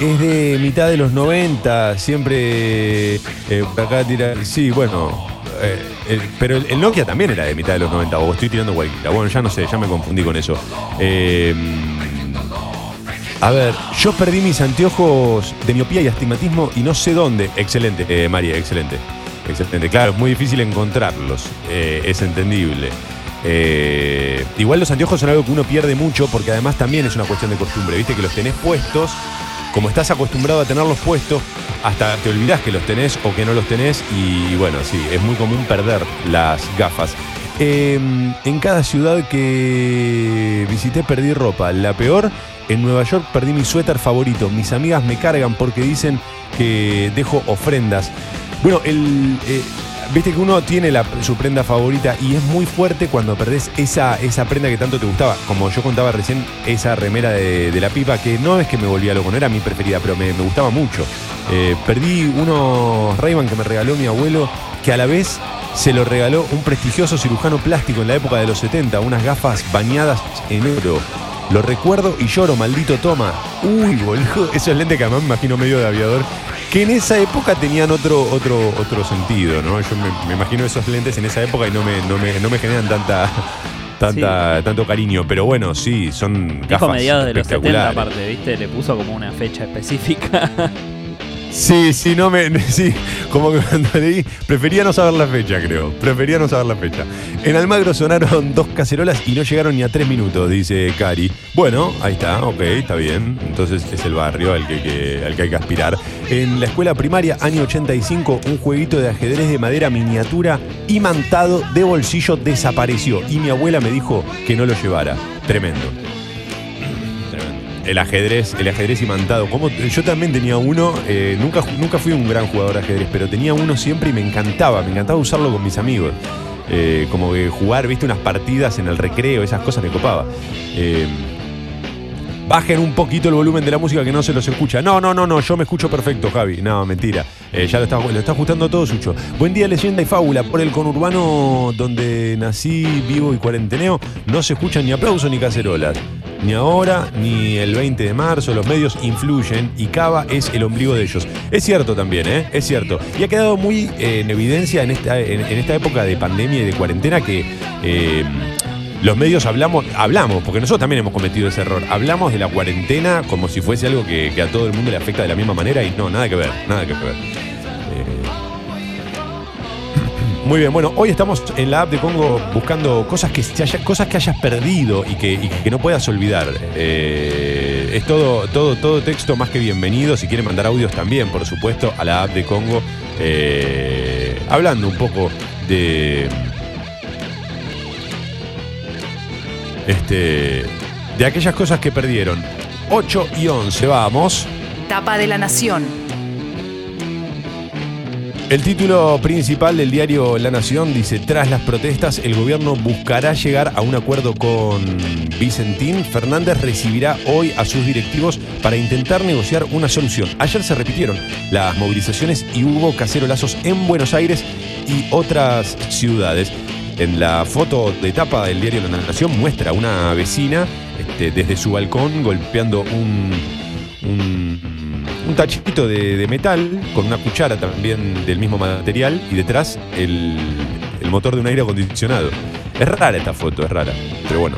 Es de mitad de los 90, siempre eh, por acá tira. Sí, bueno. eh, pero el, el Nokia también era de mitad de los 90, o estoy tirando cualquiera. Bueno, ya no sé, ya me confundí con eso. Eh, a ver, yo perdí mis anteojos de miopía y astigmatismo y no sé dónde. Excelente, eh, María, excelente. Excelente. Claro, es muy difícil encontrarlos. eh, es entendible. Eh, igual los anteojos son algo que uno pierde mucho porque además también es una cuestión de costumbre. Viste que los tenés puestos, como estás acostumbrado a tenerlos puestos, hasta te olvidás que los tenés o que no los tenés y bueno, sí, es muy común perder las gafas. Eh, en cada ciudad que visité perdí ropa. La peor, en Nueva York perdí mi suéter favorito. Mis amigas me cargan porque dicen que dejo ofrendas. Bueno, el, eh, viste que uno tiene la- su prenda favorita y es muy fuerte cuando perdés esa, esa prenda que tanto te gustaba. Como yo contaba recién, esa remera de, la pipa, que no es que me volvía loco, no era mi preferida, pero me, me gustaba mucho. Eh, perdí unos ray que me regaló mi abuelo, que a la vez se lo regaló un prestigioso cirujano plástico en la época de los 70, unas gafas bañadas en oro. Lo recuerdo y lloro, maldito toma. Uy, boludo, esos lentes que además me imagino medio de aviador, que en esa época tenían otro, otro, otro sentido, ¿no? Yo me, me imagino esos lentes en esa época y no me, no me, no me generan tanta, tanta, tanto cariño. Pero bueno, sí, son Dijo gafas mediados de los 70 espectaculares. aparte, ¿viste? Le puso como una fecha específica. Sí, sí, no me. Sí, como que cuando leí. Prefería no saber la fecha, creo. Prefería no saber la fecha. En Almagro sonaron dos cacerolas y no llegaron ni a tres minutos, dice Cari. Bueno, ahí está, ok, está bien. Entonces es el barrio al que, que- al que hay que aspirar. En la escuela primaria, año 85, un jueguito de ajedrez de madera miniatura imantado de bolsillo desapareció. Y mi abuela me dijo que no lo llevara. Tremendo. El ajedrez, el ajedrez imantado. Como yo también tenía uno, eh, nunca, nunca fui un gran jugador de ajedrez, pero tenía uno siempre y me encantaba, me encantaba usarlo con mis amigos. Eh, como que jugar, viste, unas partidas en el recreo, esas cosas me copaba. Eh, Bajen un poquito el volumen de la música que no se los escucha. No, no, no, no, yo me escucho perfecto, Javi. No, mentira. Eh, ya lo está, lo está ajustando todo, Sucho. Buen día, leyenda y fábula. Por el conurbano donde nací, vivo y cuarenteneo, no se escuchan ni aplausos ni cacerolas. Ni ahora, ni el 20 de marzo, los medios influyen y Cava es el ombligo de ellos. Es cierto también, ¿eh? Es cierto. Y ha quedado muy eh, en evidencia en esta, en, esta época de pandemia y de cuarentena que eh, los medios hablamos, hablamos, porque nosotros también hemos cometido ese error. Hablamos de la cuarentena como si fuese algo que, a todo el mundo le afecta de la misma manera y no, nada que ver, nada que ver. Eh, Muy bien, bueno, hoy estamos en la app de Congo buscando cosas que, haya- cosas que hayas perdido y que, y que no puedas olvidar. Eh, es todo, todo, todo texto más que bienvenido. Si quieren mandar audios también, por supuesto, a la app de Congo. eh, hablando un poco de. Este. De aquellas cosas que perdieron. 8 y 11, vamos. Tapa de la Nación. El título principal del diario La Nación dice, tras las protestas, el gobierno buscará llegar a un acuerdo con Vicentín. Fernández recibirá hoy a sus directivos para intentar negociar una solución. Ayer se repitieron las movilizaciones y hubo cacerolazos en Buenos Aires y otras ciudades. En la foto de tapa del diario La Nación muestra a una vecina este, desde su balcón golpeando un, un, un tachito de, de metal con una cuchara también del mismo material y detrás el, el motor de un aire acondicionado. Es rara esta foto, es rara, pero bueno.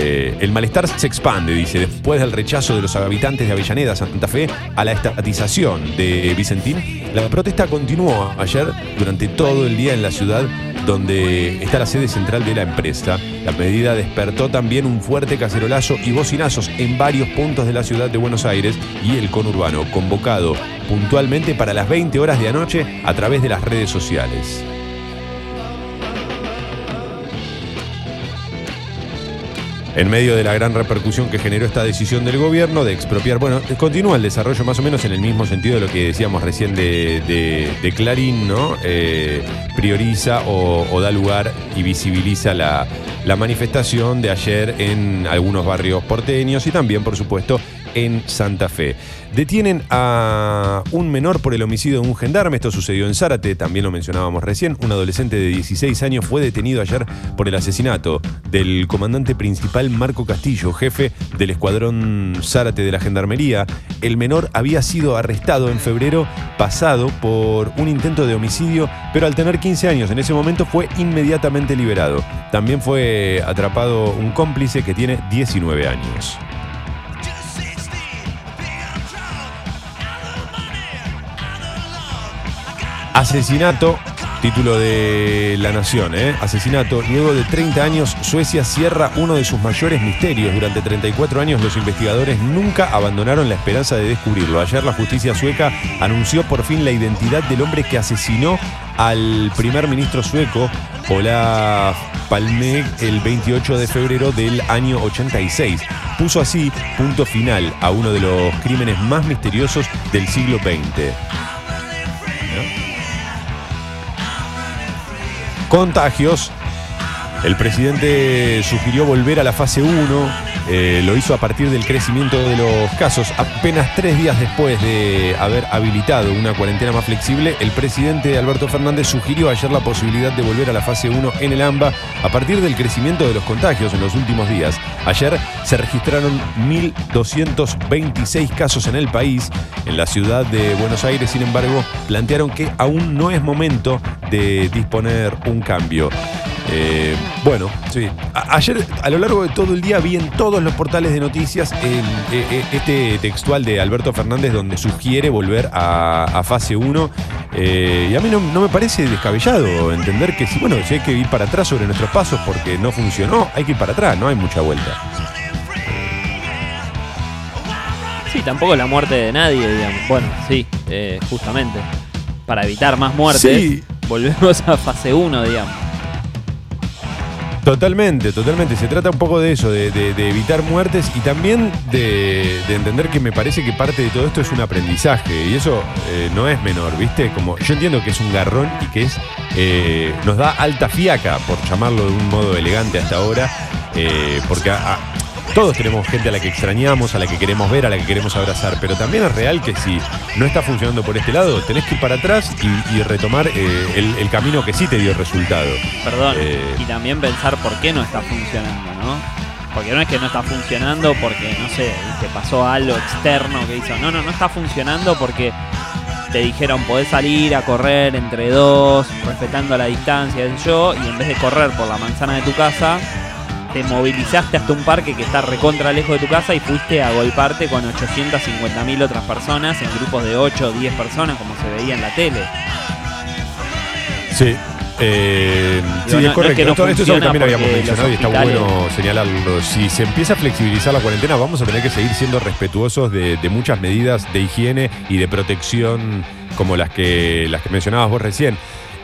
Eh, el malestar se expande, dice, después del rechazo de los habitantes de Avellaneda, Santa Fe, a la estatización de Vicentín. La protesta continuó ayer durante todo el día en la ciudad donde está la sede central de la empresa. La medida despertó también un fuerte cacerolazo y bocinazos en varios puntos de la ciudad de Buenos Aires y el conurbano, convocado puntualmente para las 20 horas de anoche a través de las redes sociales. En medio de la gran repercusión que generó esta decisión del gobierno de expropiar, bueno, continúa el desarrollo más o menos en el mismo sentido de lo que decíamos recién de, Clarín, ¿no? Eh, prioriza o, da lugar y visibiliza la manifestación de ayer en algunos barrios porteños y también, por supuesto, en Santa Fe. Detienen a un menor por el homicidio de un gendarme. Esto sucedió en Zárate, también lo mencionábamos recién. Un adolescente de 16 años fue detenido ayer por el asesinato del comandante principal Marco Castillo, jefe del escuadrón Zárate de la Gendarmería. El menor había sido arrestado en febrero pasado por un intento de homicidio, pero al tener 15 años en ese momento fue inmediatamente liberado. También fue atrapado un cómplice que tiene 19 años. Asesinato, título de La Nación, ¿eh? Asesinato. Luego de 30 años, Suecia cierra uno de sus mayores misterios. Durante 34 años, los investigadores nunca abandonaron la esperanza de descubrirlo. Ayer, la justicia sueca anunció por fin la identidad del hombre que asesinó al primer ministro sueco, Olaf Palme, el 28 de febrero del año 86. Puso así punto final a uno de los crímenes más misteriosos del siglo XX. Contagios. El presidente sugirió volver a la fase 1. Eh, lo hizo a partir del crecimiento de los casos. Apenas tres días después de haber habilitado una cuarentena más flexible, el presidente Alberto Fernández sugirió ayer la posibilidad de volver a la fase 1 en el AMBA a partir del crecimiento de los contagios en los últimos días. Ayer se registraron 1.226 casos en el país. En la ciudad de Buenos Aires, sin embargo, plantearon que aún no es momento de disponer un cambio. Eh, bueno, sí. A- ayer, a lo largo de todo el día, vi en todos los portales de noticias el- eh, eh, este textual de Alberto Fernández donde sugiere volver a, a fase 1. Eh, y a mí no, no me parece descabellado entender que si, bueno, si hay que ir para atrás sobre nuestros pasos porque no funcionó, hay que ir para atrás, no hay mucha vuelta. Sí, tampoco la muerte de nadie, digamos. Bueno, sí, justamente. Para evitar más muertes, Sí. volvemos a fase 1, digamos. Totalmente, totalmente. Se trata un poco de eso, de, evitar muertes y también de, de entender que me parece que parte de todo esto es un aprendizaje y eso eh, no es menor, ¿viste? Como yo entiendo que es un garrón y que es eh, nos da alta fiaca, por llamarlo de un modo elegante hasta ahora, eh, porque todos tenemos gente a la que extrañamos, a la que queremos ver, a la que queremos abrazar, pero también es real que si no está funcionando por este lado, tenés que ir para atrás y, y retomar eh, el, el camino que sí te dio resultado. Perdón. Eh. Y también pensar por qué no está funcionando, ¿no? Porque no es que no está funcionando porque, no sé, te pasó algo externo que hizo. No, no, no está funcionando porque te dijeron podés salir a correr entre dos, respetando la distancia del yo, y en vez de correr por la manzana de tu casa, te movilizaste hasta un parque que está recontra lejos de tu casa y fuiste a golparte con 850.000 otras personas en grupos de 8 o 10 personas como se veía en la tele. Sí, Eh, sí, no- es no es correcto. que no esto, es algo que también habíamos mencionado y está bueno señalarlo. Si se empieza a flexibilizar la cuarentena, vamos a tener que seguir siendo respetuosos de, de muchas medidas de higiene y de protección como las que, las que mencionabas vos recién.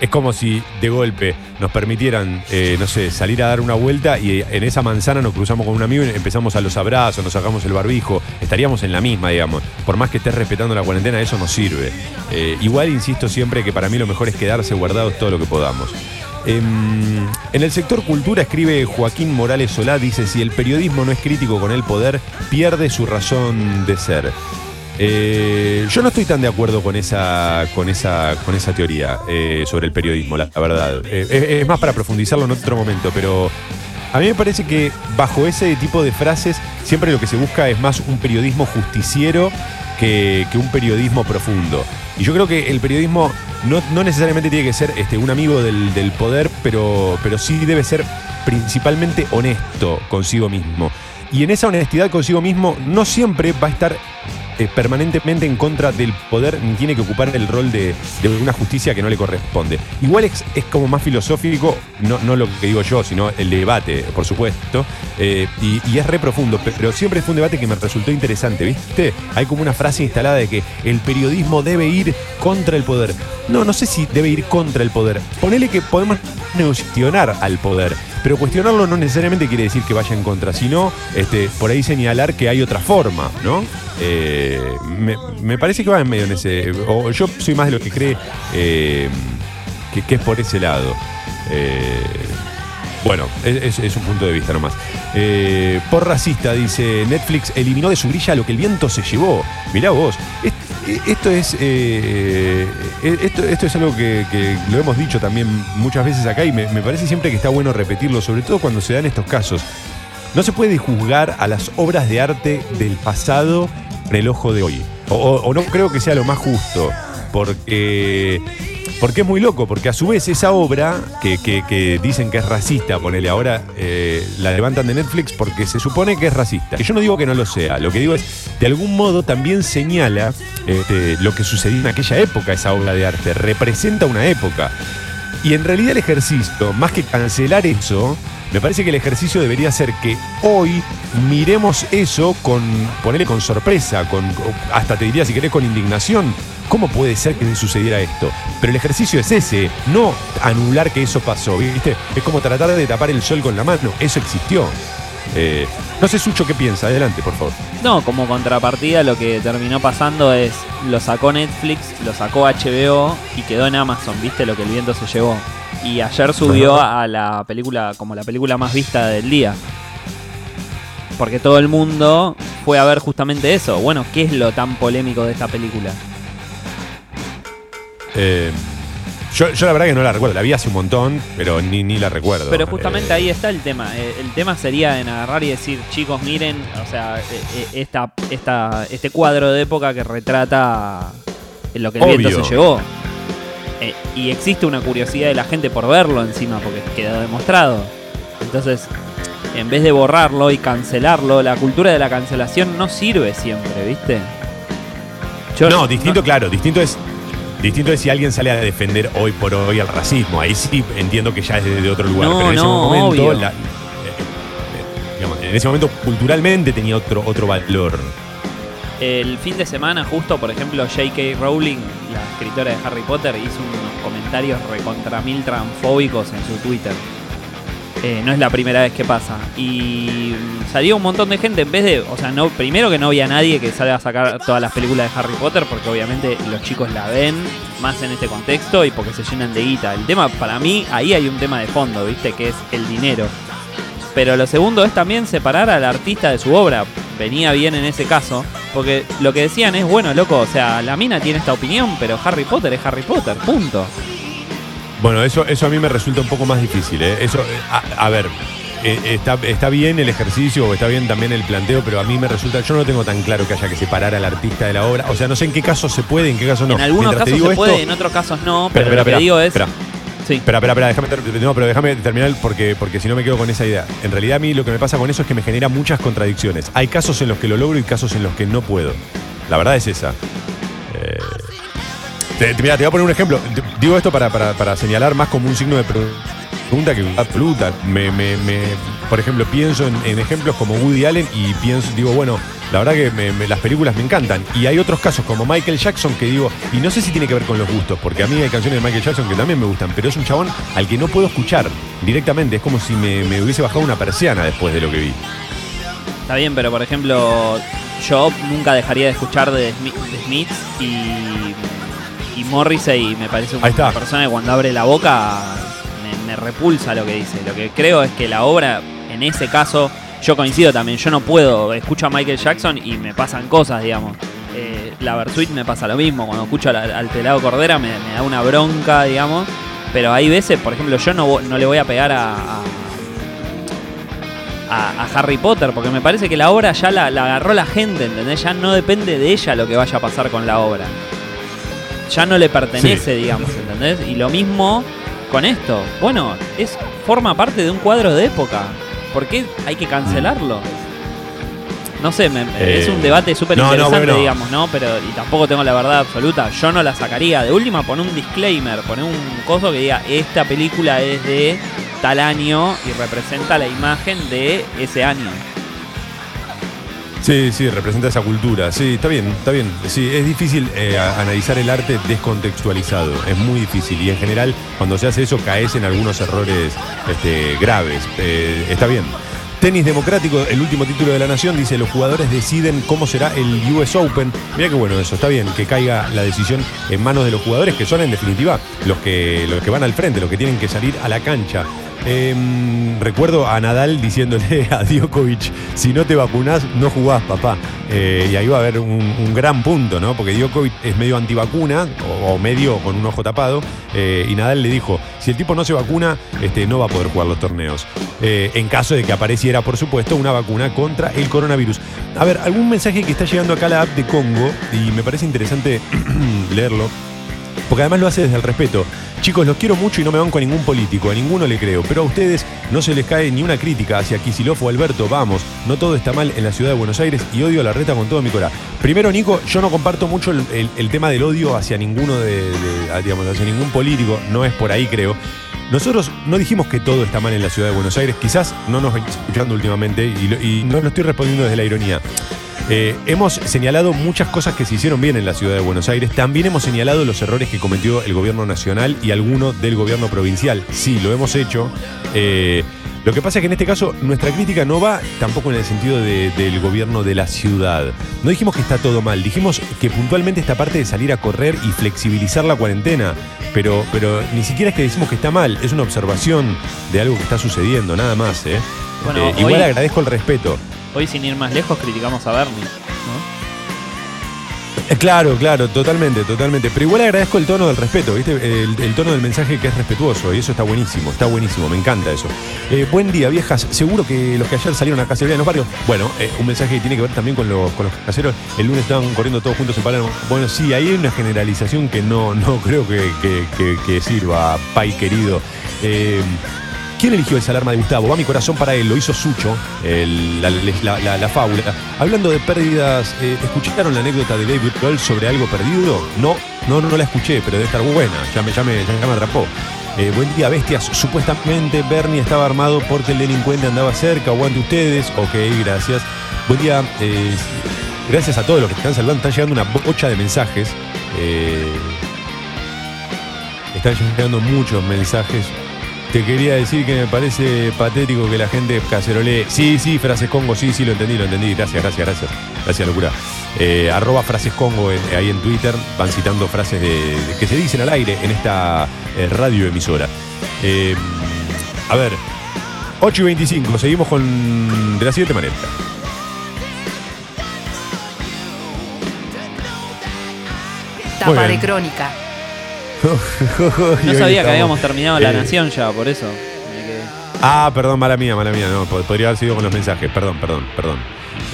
Es como si de golpe nos permitieran, eh, no sé, salir a dar una vuelta y en esa manzana nos cruzamos con un amigo y empezamos a los abrazos, nos sacamos el barbijo. Estaríamos en la misma, digamos. Por más que estés respetando la cuarentena, eso no sirve. Eh, igual insisto siempre que para mí lo mejor es quedarse guardados todo lo que podamos. Em, en el sector cultura escribe Joaquín Morales Solá, dice, si el periodismo no es crítico con el poder, pierde su razón de ser. Eh, yo no estoy tan de acuerdo con esa, con esa, con esa teoría eh, sobre el periodismo, la, verdad. Eh, es, más para profundizarlo en otro momento, pero a mí me parece que bajo ese tipo de frases siempre lo que se busca es más un periodismo justiciero que, que un periodismo profundo. Y yo creo que el periodismo no, no necesariamente tiene que ser este, un amigo del, del poder, pero, pero sí debe ser principalmente honesto consigo mismo. Y en esa honestidad consigo mismo no siempre va a estar eh, permanentemente en contra del poder ni tiene que ocupar el rol de, de una justicia que no le corresponde. Igual es, es como más filosófico, no, no lo que digo yo, sino el debate, por supuesto, eh, y, es re profundo, pe- pero siempre fue un debate que me resultó interesante, ¿viste? Hay como una frase instalada de que el periodismo debe ir contra el poder. No, no sé si debe ir contra el poder. Ponele que podemos cuestionar al poder, pero cuestionarlo no necesariamente quiere decir que vaya en contra, sino este, por ahí señalar que hay otra forma, ¿no? Eh, me, parece que va en medio en ese. O yo soy más de lo que cree eh, que, es por ese lado. Eh, bueno, es, un punto de vista nomás. Eh, por racista, dice Netflix, eliminó de su grilla lo que el viento se llevó. Mirá vos. Esto es, eh, esto, esto es algo que, lo hemos dicho también muchas veces acá y me, parece siempre que está bueno repetirlo, sobre todo cuando se dan estos casos. No se puede juzgar a las obras de arte del pasado con el ojo de hoy. O no creo que sea lo más justo. Porque, porque es muy loco, porque a su vez esa obra, que, que- dicen que es racista, ponele ahora, eh, la levantan de Netflix porque se supone que es racista. Y yo no digo que no lo sea, lo que digo es, de algún modo también señala este, lo que sucedió en aquella época, esa obra de arte. Representa una época. Y en realidad el ejercicio, más que cancelar eso, me parece que el ejercicio debería ser que hoy miremos eso con, ponerle con sorpresa, con, hasta te diría si querés con indignación. ¿Cómo puede ser que sucediera esto? Pero el ejercicio es ese, no anular que eso pasó, ¿viste? Es como tratar de tapar el sol con la mano, eso existió. Eh, no sé, Sucho, ¿qué piensa? Adelante, por favor. No, como contrapartida lo que terminó pasando es, lo sacó Netflix, lo sacó HBO y quedó en Amazon, ¿viste? Lo que el viento se llevó. Y ayer subió a la película, como la película más vista del día. Porque todo el mundo fue a ver justamente eso. Bueno, ¿qué es lo tan polémico de esta película? Eh, yo, yo la verdad que no la recuerdo, la vi hace un montón, pero ni, ni la recuerdo. Pero justamente Eh, ahí está el tema. Eh, El tema sería en agarrar y decir, chicos, miren, o sea, esta, esta, este cuadro de época que retrata lo que el viento Obvio. se llevó. Eh, y existe una curiosidad de la gente por verlo encima, porque quedó demostrado. Entonces, en vez de borrarlo y cancelarlo, la cultura de la cancelación no sirve siempre, ¿viste? Yo- no, distinto, claro, distinto es. Distinto es si alguien sale a defender hoy por hoy al racismo. Ahí sí entiendo que ya es desde otro lugar. No, pero en ese no, momento, obvio. la- eh, eh, digamos, en ese momento culturalmente tenía otro, otro valor. El fin de semana, justo, por ejemplo, J.K. Rowling, la escritora de Harry Potter, hizo unos comentarios recontra mil transfóbicos en su Twitter. Eh, no es la primera vez que pasa. Y salió un montón de gente en vez de. O sea, no, primero que no había nadie que salga a sacar todas las películas de Harry Potter, porque obviamente los chicos la ven más en este contexto y porque se llenan de guita. El tema, para mí, ahí hay un tema de fondo, ¿viste? Que es el dinero. Pero lo segundo es también separar al artista de su obra. Venía bien en ese caso. Porque lo que decían es, bueno, loco, o sea, la mina tiene esta opinión, pero Harry Potter es Harry Potter, punto. Bueno, eso, eso a mí me resulta un poco más difícil. ¿eh? Eso, a, a ver, eh, está, está bien el ejercicio, está bien también el planteo, pero a mí me resulta. Yo no tengo tan claro que haya que separar al artista de la obra. O sea, no sé en qué casos se puede, en qué casos no. en algunos Mientras casos se esto- puede, en otros casos no, Espera, pero espera, lo que digo es... espera. Sí. Espera, espera, espera, déjame, no, pero déjame terminar porque, porque si no me quedo con esa idea. En realidad a mí lo que me pasa con eso es que me genera muchas contradicciones. Hay casos en los que lo logro y casos en los que no puedo. La verdad es esa. Eh, Te, te- mirá, te voy a poner un ejemplo. Digo esto para, para- para señalar más como un signo de pre- pregunta que absoluta. Me, me- me- por ejemplo, pienso en, ejemplos como Woody Allen y pienso, digo, bueno, la verdad que las películas me encantan. Y hay otros casos como Michael Jackson que digo, y no sé si tiene que ver con los gustos, porque a mí hay canciones de Michael Jackson que también me gustan, pero es un chabón al que no puedo escuchar directamente. Es como si me, me hubiese bajado una persiana después de lo que vi. Está bien, pero por ejemplo, yo nunca dejaría de escuchar de, Smi- de Smiths y, y Morrissey me parece una persona que cuando abre la boca me, me repulsa lo que dice. Lo que creo es que la obra, en ese caso, yo coincido también, yo no puedo, escucho a Michael Jackson y me pasan cosas, digamos. Eh, la Versuit me pasa lo mismo, cuando escucho al, al pelado Cordera me, me da una bronca, digamos. Pero hay veces, por ejemplo, yo no, no le voy a pegar a- a, a, a Harry Potter, porque me parece que la obra ya la, la agarró la gente, ¿entendés? Ya no depende de ella lo que vaya a pasar con la obra. Ya no le pertenece, digamos, ¿entendés? Y lo mismo con esto. Bueno, es forma parte de un cuadro de época. ¿Por qué hay que cancelarlo? No sé, me- Eh, es un debate súper no, no, interesante, bueno. digamos, ¿no? Pero, y tampoco tengo la verdad absoluta. Yo no la sacaría. De última, poner un disclaimer, poner un coso que diga, esta película es de tal año y representa la imagen de ese año. Sí, sí, representa esa cultura. Sí, está bien, está bien. Sí, es difícil eh, analizar el arte descontextualizado. Es muy difícil. Y en general, cuando se hace eso, caes en algunos errores este, graves. Eh, está bien. Tenis democrático, el último título de la nación, dice los jugadores deciden cómo será el US Open. Mira qué bueno eso, está bien que caiga la decisión en manos de los jugadores, que son en definitiva los que, los que van al frente, los que tienen que salir a la cancha. Em, recuerdo a Nadal diciéndole a Djokovic, si no te vacunás, no jugás, papá. Eh, y ahí va a haber un, gran punto, ¿no? Porque Djokovic es medio antivacuna, o, o medio con un ojo tapado, eh, y Nadal le dijo, si el tipo no se vacuna, este, no va a poder jugar los torneos. Eh, en caso de que apareciera, por supuesto, una vacuna contra el coronavirus. A ver, algún mensaje que está llegando acá a la app de Congo, y me parece interesante leerlo, porque además lo hace desde el respeto. Chicos, los quiero mucho y no me banco a ningún político, a ninguno le creo, pero a ustedes no se les cae ni una crítica hacia Kicillof o Alberto, vamos, no todo está mal en la ciudad de Buenos Aires y odio la reta con todo mi corazón. Primero, Nico, yo no comparto mucho el, tema del odio hacia ninguno de, digamos, hacia ningún político, no es por ahí, creo. Nosotros no dijimos que todo está mal en la ciudad de Buenos Aires, quizás no nos escuchando últimamente y, y no lo estoy respondiendo desde la ironía. Eh, hemos señalado muchas cosas que se hicieron bien en la ciudad de Buenos Aires. También hemos señalado los errores que cometió el gobierno nacional y alguno del gobierno provincial. Sí, lo hemos hecho. Eh, lo que pasa es que en este caso nuestra crítica no va tampoco en el sentido de- del gobierno de la ciudad. No dijimos que está todo mal, dijimos que puntualmente esta parte de salir a correr y flexibilizar la cuarentena, pero, pero ni siquiera es que decimos que está mal, es una observación de algo que está sucediendo, nada más. ¿eh? Bueno, Eh, igual hoy- agradezco el respeto. Hoy, sin ir más lejos, criticamos a Bernie. Eh, Claro, claro, totalmente, totalmente. Pero igual agradezco el tono del respeto, ¿viste? El, tono del mensaje que es respetuoso y eso está buenísimo, está buenísimo, me encanta eso. Eh, buen día, viejas. Seguro que los que ayer salieron a cacería en los barrios. Bueno, eh, un mensaje que tiene que ver también con los, caseros. El lunes estaban corriendo todos juntos en Palermo. Bueno, sí, ahí hay una generalización que no, no creo que sirva, Pai querido. Eh, ¿Quién eligió esa alarma de Gustavo? Va mi corazón para él, lo hizo Sucho, la, la- la- la fábula. Hablando de pérdidas, eh, ¿escucharon la anécdota de David Grohl sobre algo perdido? No, no, no, la escuché, pero debe estar buena, ya me, ya me, ya me atrapó. Eh, buen día, bestias. Supuestamente Bernie estaba armado porque el delincuente andaba cerca. Aguante ustedes. Ok, gracias. Buen día. eh, gracias a todos los que están saludando. Están llegando una bocha de mensajes. Están llegando muchos mensajes. Te quería decir que me parece patético que la gente cacerolee. Sí, sí, frases Congo, sí, sí, lo entendí, lo entendí. Gracias, gracias, gracias. Gracias, locura. Eh, arroba frases Congo en- ahí en Twitter. Van citando frases de, de- que se dicen al aire en esta eh, radio emisora. Eh, a ver, 8 y 25, seguimos con de la siguiente manera. Tapa de crónica. No sabía que habíamos terminado La Eh, Nación ya, por eso. Ah, perdón, mala mía, mala mía. No, pod- podría haber sido con los mensajes. Perdón, perdón, perdón.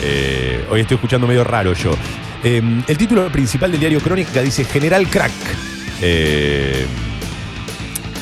Eh, hoy estoy escuchando medio raro yo. Eh, el título principal del diario Crónica dice General Crack. Eh,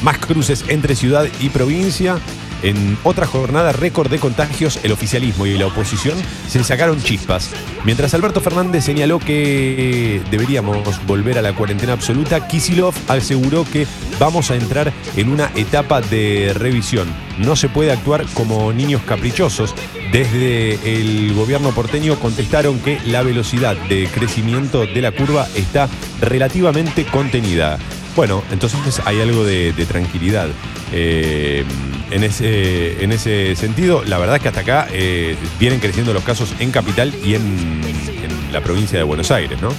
más cruces entre ciudad y provincia. En otra jornada récord de contagios, el oficialismo y la oposición se sacaron chispas. Mientras Alberto Fernández señaló que deberíamos volver a la cuarentena absoluta, Kisilov aseguró que vamos a entrar en una etapa de revisión. No se puede actuar como niños caprichosos. Desde el gobierno porteño contestaron que la velocidad de crecimiento de la curva está relativamente contenida. Bueno, entonces hay algo de, tranquilidad. Eh, en, ese, en ese sentido, la verdad es que hasta acá eh, vienen creciendo los casos en Capital y en, en la provincia de Buenos Aires, ¿no?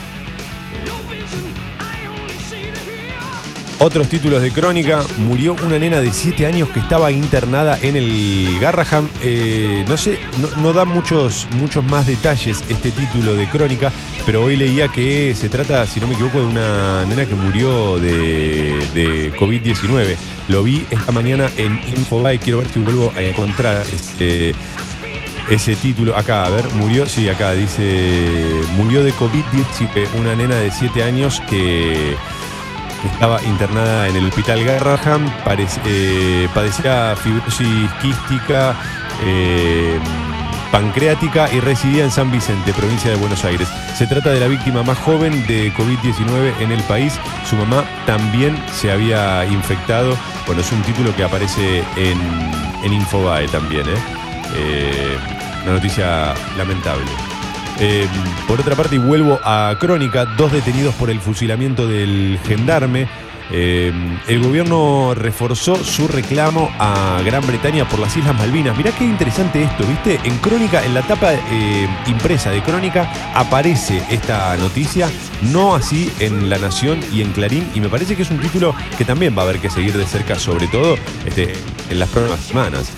Otros títulos de crónica. Murió una nena de 7 años que estaba internada en el Garraham. Eh, no sé, no, da muchos, muchos más detalles este título de crónica, pero hoy leía que se trata, si no me equivoco, de una nena que murió de, de COVID-19. Lo vi esta mañana en Infobae. Quiero ver si vuelvo a encontrar este, ese título. Acá, a ver, murió, sí, acá dice, murió de COVID-19 una nena de 7 años que estaba internada en el hospital Garraham, parec- eh, padecía fibrosis quística, eh, pancreática y residía en San Vicente, provincia de Buenos Aires. Se trata de la víctima más joven de COVID-19 en el país. Su mamá también se había infectado. Bueno, es un título que aparece en, en Infobae también. ¿eh? Eh, una noticia lamentable. Eh, por otra parte, y vuelvo a Crónica, dos detenidos por el fusilamiento del gendarme. Eh, el gobierno reforzó su reclamo a Gran Bretaña por las Islas Malvinas. Mirá qué interesante esto, ¿viste? En Crónica, en la tapa eh, impresa de Crónica, aparece esta noticia, no así en La Nación y en Clarín, y me parece que es un título que también va a haber que seguir de cerca, sobre todo este, en las próximas semanas.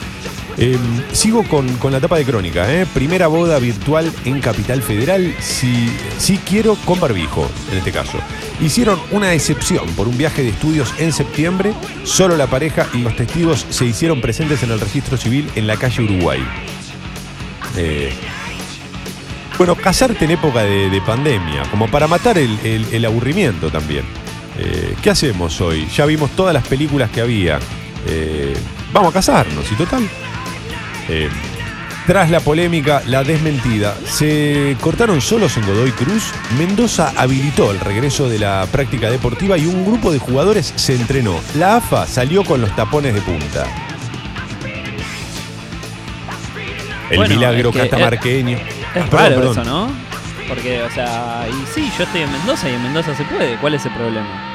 Eh, sigo con, con la tapa de crónica. ¿eh? Primera boda virtual en Capital Federal. Si, quiero, con barbijo, en este caso. Hicieron una excepción por un viaje de estudios en septiembre. Solo la pareja y los testigos se hicieron presentes en el registro civil en la calle Uruguay. Eh, bueno, casarte en época de, de pandemia, como para matar el, aburrimiento también. Eh, ¿Qué hacemos hoy? Ya vimos todas las películas que había. Vamos a casarnos, y total. Eh, tras la polémica, la desmentida, se cortaron solos en Godoy Cruz. Mendoza habilitó el regreso de la práctica deportiva y un grupo de jugadores se entrenó. La AFA salió con los tapones de punta. El Bueno, milagro es que, catamarqueño. Es Ah, perdón, raro perdón. eso, ¿no? Porque, o sea, y sí, yo estoy en Mendoza y en Mendoza se puede. ¿Cuál es el problema?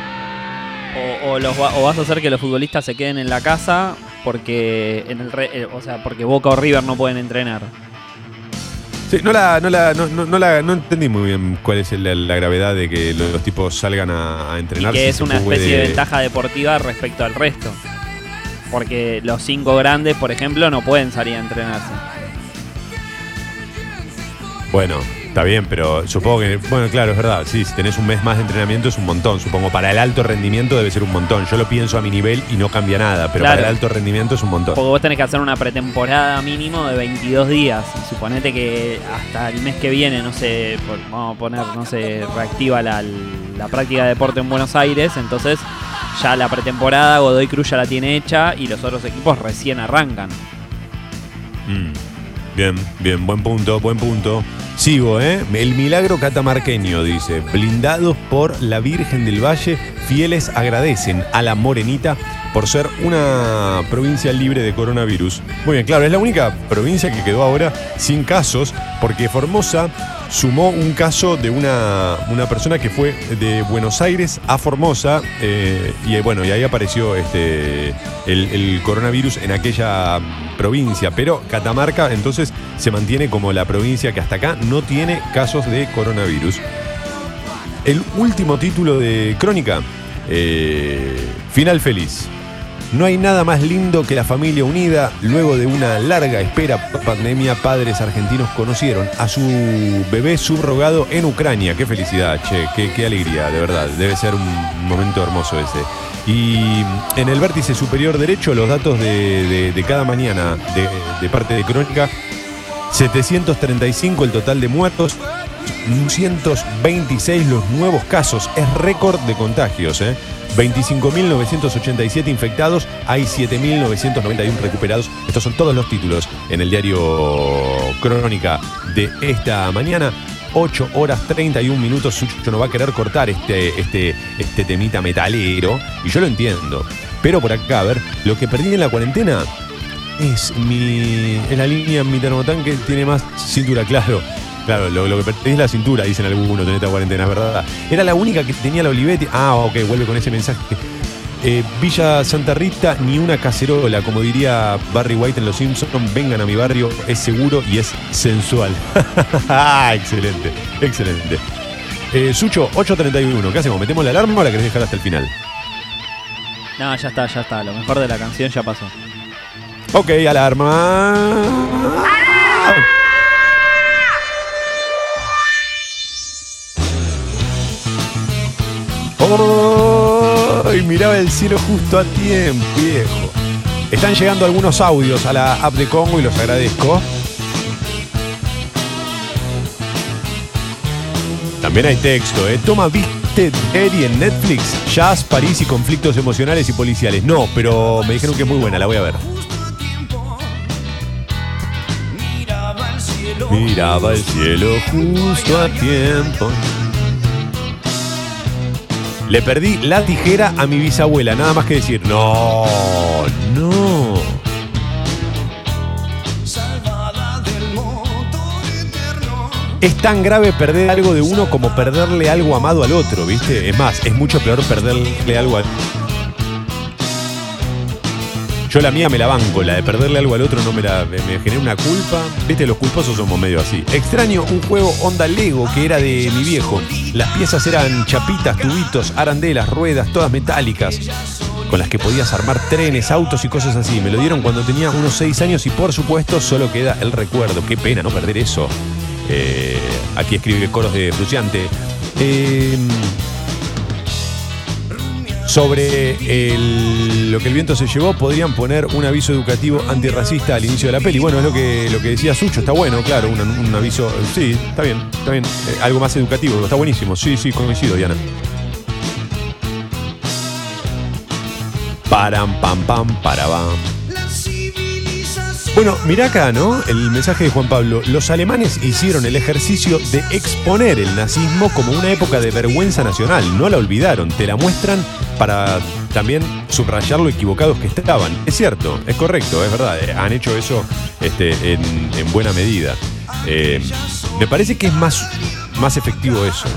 O, o los va- o vas a hacer que los futbolistas se queden en la casa porque en el re- eh, o sea, porque Boca o River no pueden entrenar. Sí, no, la, no, la, no, no- no la- no entendí muy bien cuál es la, la gravedad de que los, los tipos salgan a, a Y entrenar. que si es una especie de ventaja deportiva respecto al resto. Porque los cinco grandes, por ejemplo, no pueden salir a entrenarse. Bueno, está bien, pero supongo que. Bueno, claro, es verdad. Sí, si tenés un mes más de entrenamiento es un montón. Supongo para el alto rendimiento debe ser un montón. Yo lo pienso a mi nivel y no cambia nada, pero Claro. para el alto rendimiento es un montón. Porque vos tenés que hacer una pretemporada mínimo de 22 días. Y suponete que hasta el mes que viene, no sé, por- vamos a poner, no sé, reactiva la, la práctica de deporte en Buenos Aires. Entonces ya la pretemporada Godoy Cruz ya la tiene hecha y los otros equipos recién arrancan. Mm. Bien, bien, buen punto, buen punto. Sigo, ¿eh? El milagro catamarqueño, dice. Blindados por la Virgen del Valle, fieles agradecen a la Morenita por ser una provincia libre de coronavirus. Muy bien, claro, es la única provincia que quedó ahora sin casos, porque Formosa sumó un caso de una, una persona que fue de Buenos Aires a Formosa, eh, y bueno, y ahí apareció este, el, coronavirus en aquella provincia, pero Catamarca entonces se mantiene como la provincia que hasta acá no tiene casos de coronavirus. El último título de Crónica, eh, Final Feliz. No hay nada más lindo que la familia unida. Luego de una larga espera pandemia, padres argentinos conocieron a su bebé subrogado en Ucrania. Qué felicidad, che, qué, alegría, de verdad. Debe ser un momento hermoso ese. Y en el vértice superior derecho, los datos de, cada mañana de, de parte de Crónica. 735 el total de muertos, 226 los nuevos casos, es récord de contagios, ¿eh? 25.987 infectados, hay 7.991 recuperados. Estos son todos los títulos en el diario Crónica de esta mañana. 8 horas 31 minutos. Sucho no va a querer cortar este, este, este temita metalero. Y yo lo entiendo. Pero por acá, a ver, lo que perdí en la cuarentena es mi. En la línea mi termotanque tiene más cintura, claro. Claro, lo, lo que es la cintura, dicen algunos en esta cuarentena, es verdad. Era la única que tenía la Olivetti. Ah, ok, vuelve con ese mensaje. Eh, Villa Santa Rita, ni una cacerola, como diría Barry White en Los Simpsons, vengan a mi barrio, es seguro y es sensual. ah, excelente, excelente. Eh, Sucho, 8.31, ¿qué hacemos? ¿Metemos la alarma o la querés dejar hasta el final? No, ya está, ya está. Lo mejor de la canción ya pasó. Ok, alarma. Miraba el cielo justo a tiempo, viejo. Están llegando algunos audios a la app de Congo y los agradezco. También hay texto, ¿eh? Toma, ¿viste serie en Netflix? Jazz, París y conflictos emocionales y policiales. No, pero me dijeron que es muy buena, la voy a ver. Miraba el cielo justo a tiempo. Le perdí la tijera a mi bisabuela, nada más que decir, no, no. Es tan grave perder algo de uno como perderle algo amado al otro, ¿viste? Es más, es mucho peor perderle algo al... Yo la mía me la banco, la de perderle algo al otro no me la me, me genera una culpa. Viste, los culposos somos medio así. Extraño un juego Onda Lego que era de mi viejo. Las piezas eran chapitas, tubitos, arandelas, ruedas, todas metálicas, con las que podías armar trenes, autos y cosas así. Me lo dieron cuando tenía unos 6 años y por supuesto solo queda el recuerdo. Qué pena no perder eso. Eh, aquí escribe coros de Fruciante. Eh, sobre lo que el viento se llevó, podrían poner un aviso educativo antirracista al inicio de la peli. Bueno, es lo que, lo que decía Sucho, está bueno, claro, un, un aviso. Sí, está bien, está bien. Eh, algo más educativo, está buenísimo. Sí, sí, coincido, Diana. Param, pam, pam, parabam. Bueno, mirá acá, ¿no? El mensaje de Juan Pablo. Los alemanes hicieron el ejercicio de exponer el nazismo como una época de vergüenza nacional. No la olvidaron. Te la muestran para también subrayar lo equivocados que estaban. Es cierto, es correcto, es verdad. eh, Han hecho eso este, en, en buena medida. Eh, me parece que es más, más efectivo eso.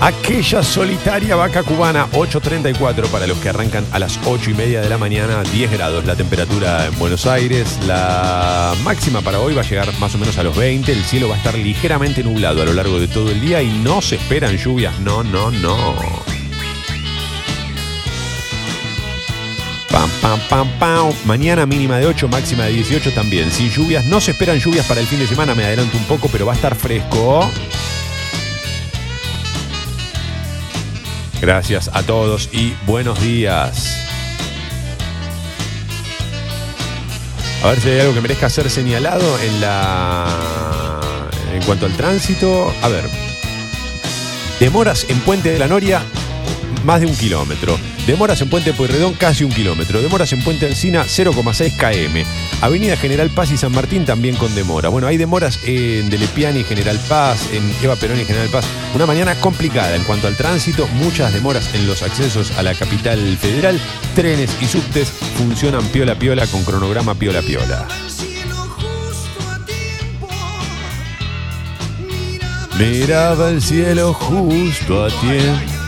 Aquella solitaria vaca cubana, 8.34 para los que arrancan a las 8 y media de la mañana, 10 grados la temperatura en Buenos Aires. La máxima para hoy va a llegar más o menos a los 20. El cielo va a estar ligeramente nublado a lo largo de todo el día y no se esperan lluvias. No, no, no. Pam, pam, pam, pam. Mañana mínima de 8, máxima de 18 también. Sin lluvias, no se esperan lluvias para el fin de semana, me adelanto un poco, pero va a estar fresco. Gracias a todos y buenos días. A ver si hay algo que merezca ser señalado en la. En cuanto al tránsito. A ver. Demoras en Puente de la Noria, más de un kilómetro. Demoras en Puente Pueyrredón, casi un kilómetro. Demoras en Puente Alsina, 0,6 km. Avenida General Paz y San Martín también con demora. Bueno, hay demoras en Delepiani y General Paz, en Eva Perón y General Paz. Una mañana complicada en cuanto al tránsito, muchas demoras en los accesos a la capital federal. Trenes y subtes funcionan piola piola con cronograma piola piola. Miraba el cielo justo a tiempo.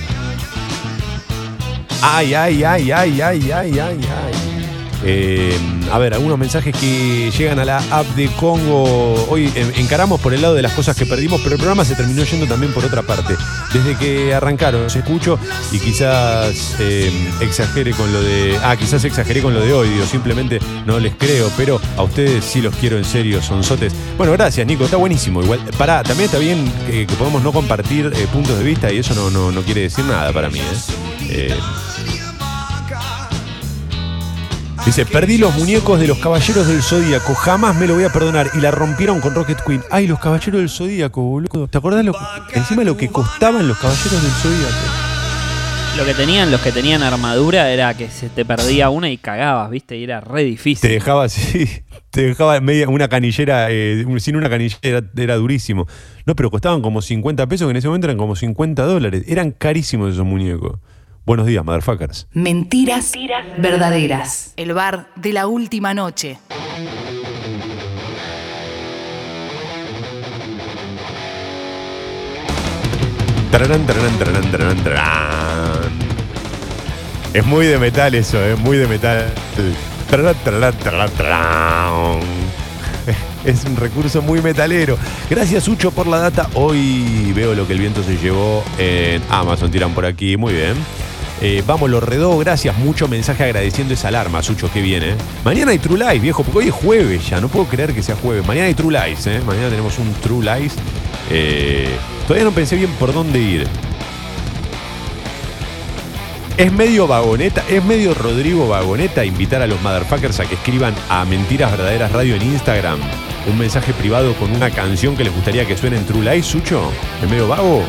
Ay, ay, ay, ay, ay, ay, ay, ay. Eh, a ver, algunos mensajes que llegan a la app de Congo. Hoy eh, encaramos por el lado de las cosas que perdimos, pero el programa se terminó yendo también por otra parte. Desde que arrancaron, los escucho y quizás eh, exagere con lo de. Ah, quizás exageré con lo de hoy, digo, simplemente no les creo, pero a ustedes sí los quiero en serio, sonsotes. Bueno, gracias, Nico, está buenísimo. Igual, pará, también está bien que, que podemos no compartir eh, puntos de vista y eso no, no, no quiere decir nada para mí, ¿eh? Dice, perdí los muñecos de los Caballeros del Zodíaco, jamás me lo voy a perdonar. Y la rompieron con Rocket Queen. Ay, los Caballeros del Zodíaco, boludo. ¿Te acordás lo, encima lo que costaban los Caballeros del Zodíaco? Lo que tenían, los que tenían armadura era que se te perdía una y cagabas, ¿viste? Y era re difícil. Te dejaba así, te dejaba media, una canillera, eh, sin una canillera era, era durísimo. No, pero costaban como 50 pesos, que en ese momento eran como 50 dólares. Eran carísimos esos muñecos. Buenos días, motherfuckers. Mentiras verdaderas. El bar de la última noche. Tararán, tararán, tararán, tararán, tararán. Es muy de metal eso, es muy de metal. Tararán, tararán, tararán, tararán. Es un recurso muy metalero. Gracias, Ucho, por la data. Hoy veo lo que el viento se llevó en Amazon. Tiran por aquí. Muy bien. Eh, vamos, lo redó. Gracias. Mucho mensaje agradeciendo esa alarma, Sucho, que viene. Mañana hay True Lies, viejo, porque hoy es jueves ya. No puedo creer que sea jueves. Mañana hay True Lies, ¿eh? Mañana tenemos un True Lies. Eh, todavía no pensé bien por dónde ir. Es medio vagoneta, es medio Rodrigo Vagoneta invitar a los motherfuckers a que escriban a Mentiras Verdaderas Radio en Instagram un mensaje privado con una canción que les gustaría que suene en True Lies, Sucho. ¿Es medio vago?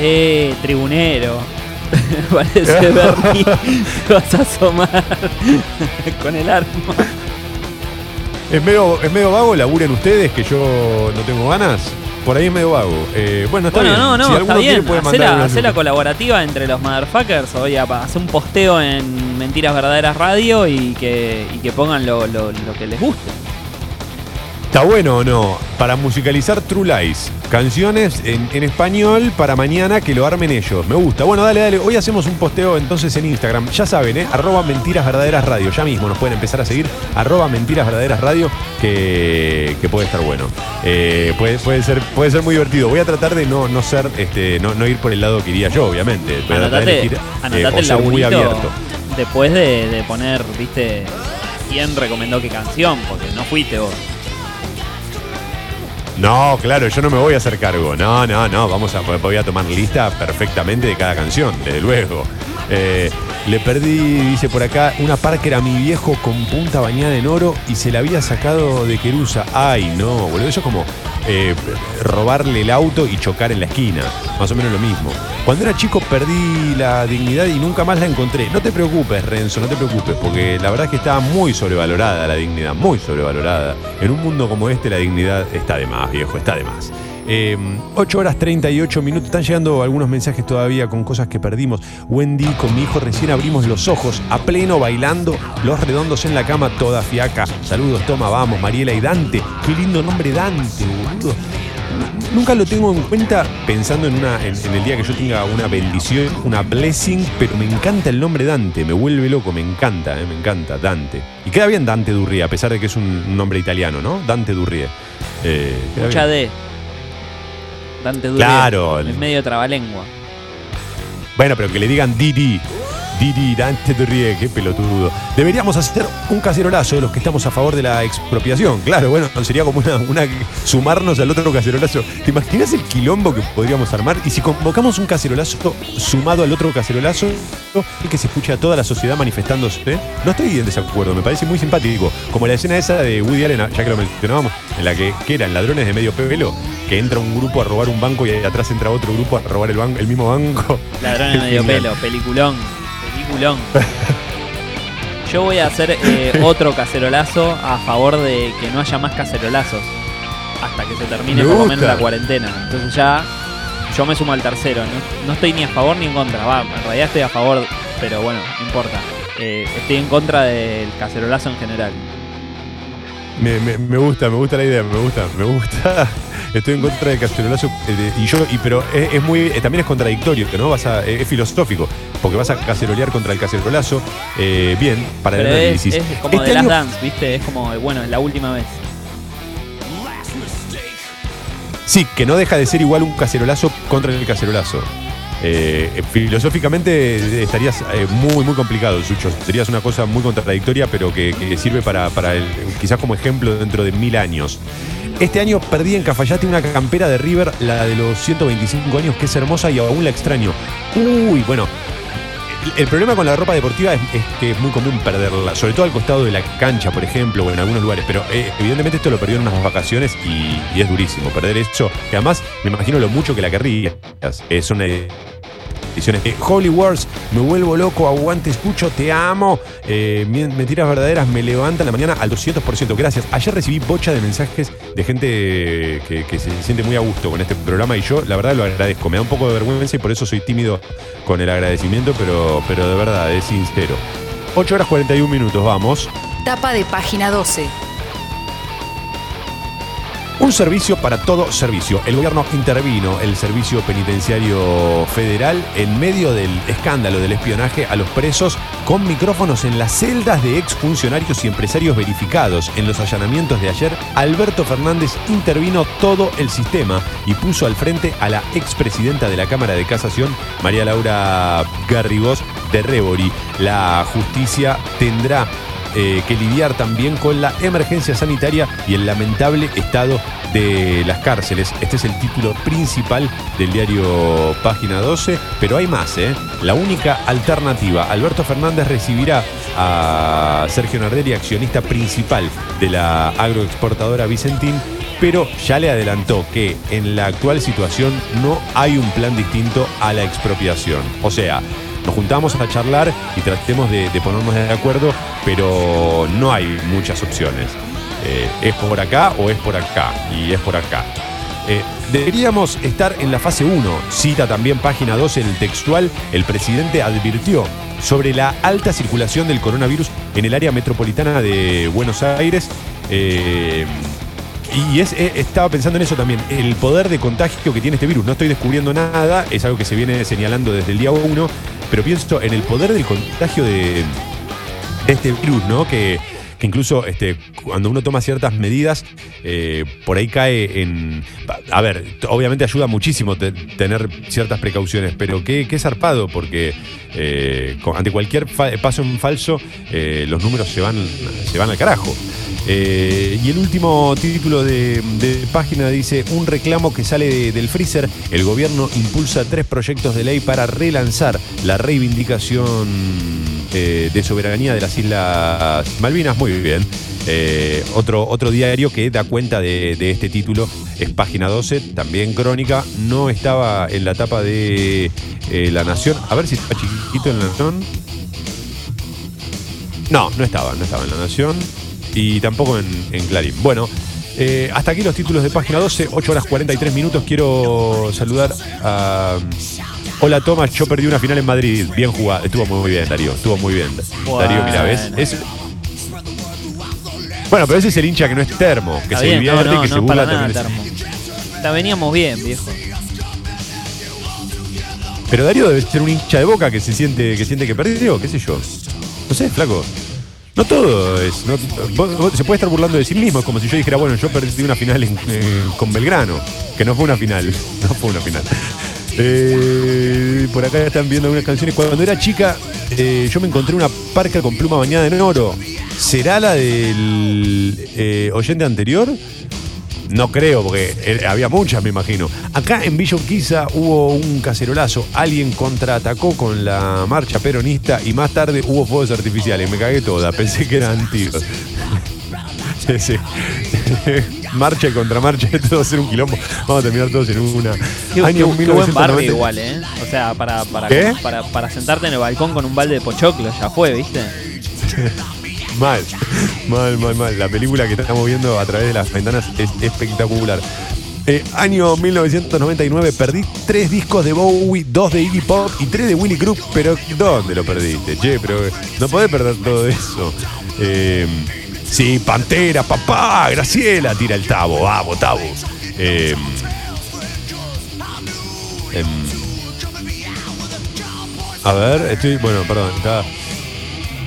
Eh, tribunero. Parece Bernie. Te vas a asomar con el arma. ¿Es medio, ¿Es medio vago? ¿Laburen ustedes que yo no tengo ganas? Por ahí es medio vago. Eh, bueno, está Bueno, bien. no, no, Si está quiere, bien. puede Hacé mandar la, hacé la colaborativa entre los motherfuckers. Oye, hacer un posteo en Mentiras Verdaderas Radio y que, y que pongan lo, lo- lo que les guste. ¿Está bueno o no? Para musicalizar True Lies. Canciones en, en español para mañana que lo armen ellos. Me gusta. Bueno, dale, dale. Hoy hacemos un posteo entonces en Instagram. Ya saben, ¿eh? Arroba Mentiras Verdaderas Radio. Ya mismo nos pueden empezar a seguir. Arroba Mentiras Verdaderas Radio. Que, que puede estar bueno. Eh, puede, puede, ser, puede ser muy divertido. Voy a tratar de no, no ser, este, no, no ir por el lado que iría yo, obviamente. Voy a tratar de Anotate, elegir, eh, anotate o el ser muy abierto. después de, de poner, viste, quién recomendó qué canción, porque no fuiste vos. No, claro, yo no me voy a hacer cargo. No, no, no. Vamos a, voy a tomar lista perfectamente de cada canción, desde luego. Eh, le perdí, dice por acá, una Parker a mi viejo con punta bañada en oro y se la había sacado de Querusa. Ay, no, boludo. Eso es como eh, robarle el auto y chocar en la esquina. Más o menos lo mismo. Cuando era chico perdí la dignidad y nunca más la encontré. No te preocupes, Renzo, no te preocupes, porque la verdad es que estaba muy sobrevalorada la dignidad, muy sobrevalorada. En un mundo como este la dignidad está de más, viejo, está de más. Eh, 8 horas 38 minutos. Están llegando algunos mensajes todavía con cosas que perdimos. Wendy, con mi hijo recién abrimos los ojos, a pleno bailando, los redondos en la cama, toda fiaca. Saludos, toma, vamos, Mariela y Dante. Qué lindo nombre Dante, boludo. Nunca lo tengo en cuenta pensando en, una, en, en el día que yo tenga una bendición, una blessing, pero me encanta el nombre Dante, me vuelve loco, me encanta, eh, me encanta, Dante. Y queda bien Dante Durrie, a pesar de que es un, un nombre italiano, ¿no? Dante Durrie. Eh, Mucha bien. D. Dante. Claro. Es medio trabalengua. Bueno, pero que le digan Didi. Didi Dante Durrie, qué pelotudo. Deberíamos hacer un cacerolazo de los que estamos a favor de la expropiación. Claro, bueno, sería como una, una sumarnos al otro cacerolazo. ¿Te imaginas el quilombo que podríamos armar? Y si convocamos un cacerolazo sumado al otro cacerolazo, el que se escucha a toda la sociedad manifestándose, no estoy en desacuerdo, me parece muy simpático. Como la escena esa de Woody Allen, ya que lo mencionábamos, en la que, que eran ladrones de medio pelo, que entra un grupo a robar un banco y atrás entra otro grupo a robar el, banco, el mismo banco. Ladrón de medio pelo, peliculón. Peliculón. Yo voy a hacer eh, otro cacerolazo a favor de que no haya más cacerolazos hasta que se termine Me por lo menos gusta. la cuarentena. Entonces ya yo me sumo al tercero. No, no estoy ni a favor ni en contra. Va, en realidad estoy a favor, pero bueno, no importa. Eh, estoy en contra del cacerolazo en general. Me, me- me gusta, me gusta la idea, me gusta, me gusta. Estoy en contra del cacerolazo eh, de- y yo, y, pero es, es muy, eh, también es contradictorio, ¿no? Vas a, eh, es filosófico, porque vas a cacerolear contra el cacerolazo. eh, bien, para Pero el análisis. es como Este de las dance, ¿viste? Es como, bueno, es la última vez. Sí, que no deja de ser igual un cacerolazo contra el cacerolazo. Eh, filosóficamente estarías eh, muy, muy complicado, Sucho. Serías una cosa muy contradictoria, pero que, que sirve para, para el- quizás como ejemplo dentro de mil años. Este año perdí en Cafayate una campera de River, la de los 125 años, que es hermosa y aún la extraño. Uy, bueno, el problema con la ropa deportiva es, es que es muy común perderla, sobre todo al costado de la cancha, por ejemplo, o en algunos lugares. Pero eh, evidentemente esto lo perdió en unas vacaciones y, y es durísimo perder eso. Que además me imagino lo mucho que la querrías. Eh, son eh, Holy Wars, me vuelvo loco, aguante, escucho, te amo. Eh, mentiras verdaderas me levantan la mañana al 200%. Gracias. Ayer recibí bocha de mensajes de gente que, que se siente muy a gusto con este programa y yo la verdad lo agradezco. Me da un poco de vergüenza y por eso soy tímido con el agradecimiento, pero, pero de verdad, es sincero. 8 horas 41 minutos, vamos. Tapa de página 12. Un servicio para todo servicio. El gobierno intervino el servicio penitenciario federal en medio del escándalo del espionaje a los presos con micrófonos en las celdas de exfuncionarios y empresarios verificados. En los allanamientos de ayer, Alberto Fernández intervino todo el sistema y puso al frente a la expresidenta de la Cámara de Casación, María Laura Garrigós de Rebori. La justicia tendrá eh, que lidiar también con la emergencia sanitaria y el lamentable estado de las cárceles. Este es el título principal del diario Página 12, pero hay más, ¿eh? La única alternativa. Alberto Fernández recibirá a Sergio Nardelli, accionista principal de la agroexportadora Vicentín, pero ya le adelantó que en la actual situación no hay un plan distinto a la expropiación. O sea, nos juntamos a charlar y tratemos de, ponernos de acuerdo, pero no hay muchas opciones. Eh, es por acá o es por acá, y es por acá. Eh, deberíamos estar en la fase 1, cita también página 12 en el textual, el presidente advirtió sobre la alta circulación del coronavirus en el área metropolitana de Buenos Aires. Eh, y es, estaba pensando en eso también, el poder de contagio que tiene este virus. No estoy descubriendo nada, es algo que se viene señalando desde el día 1, pero pienso en el poder del contagio de, de este virus, ¿no? Que, que incluso este, cuando uno toma ciertas medidas, eh, por ahí cae en... A ver, obviamente ayuda muchísimo te- tener ciertas precauciones, pero qué, qué zarpado, porque eh, ante cualquier paso en falso, eh, los números se van, se van al carajo. Y el último título de, página dice, un reclamo que sale de- del freezer, el gobierno impulsa tres proyectos de ley para relanzar la reivindicación eh, de soberanía de las Islas Malvinas. Muy bien. Eh, otro, otro diario que da cuenta de, este título es página 12, también crónica. No estaba en la tapa de eh, La Nación. A ver si está chiquito en La Nación. No, no estaba, no estaba en La Nación y tampoco en, Clarín. Bueno, hasta aquí los títulos de página 12, 8 horas 43 minutos. Quiero saludar a. Hola Tomás, yo perdí una final en Madrid. Bien jugado, estuvo muy bien, Darío, estuvo muy bien. Darío, mira, ¿ves? Bueno. Es- Bueno, pero ese es el hincha que no es termo, que Está se bien, divierte, no, que se burla para nada, también. es- Termo. La veníamos bien, viejo. Pero Darío debe ser un hincha de boca que se siente que siente que perdió, qué sé yo. No sé, flaco. No todo es. no- vos- vos- se puede estar burlando de sí mismo. Es como si yo dijera, bueno, yo perdí una final en- en- con Belgrano. Que no fue una final. No fue una final. Eh, por acá están viendo algunas canciones. Cuando era chica, eh, yo me encontré una parca con pluma bañada en oro. ¿Será la del eh, oyente anterior? No creo, porque había muchas, me imagino. Acá en Villa Urquiza hubo un cacerolazo. Alguien contraatacó con la marcha peronista y más tarde hubo fuegos artificiales. Me cagué toda. Pensé que eran tiros. Sí. marcha y contramarcha, esto va a ser un quilombo. Vamos a terminar todos en una. Qué, Año qué- qué buen barrio 1990. igual, ¿eh? O sea, para, para, ¿Qué? para, para sentarte en el balcón con un balde de pochoclo, ya fue, ¿viste? Mal, mal, mal, mal. La película que estamos viendo a través de las ventanas es espectacular. Eh, año 1999, perdí tres discos de Bowie, dos de Iggy Pop y tres de Willy Crook. Pero ¿dónde lo perdiste? Che, pero no podés perder todo eso. Eh, sí, Pantera, papá, Graciela, tira el tabo, vamos, tabo. Eh, em, a ver, estoy. Bueno, perdón, acá.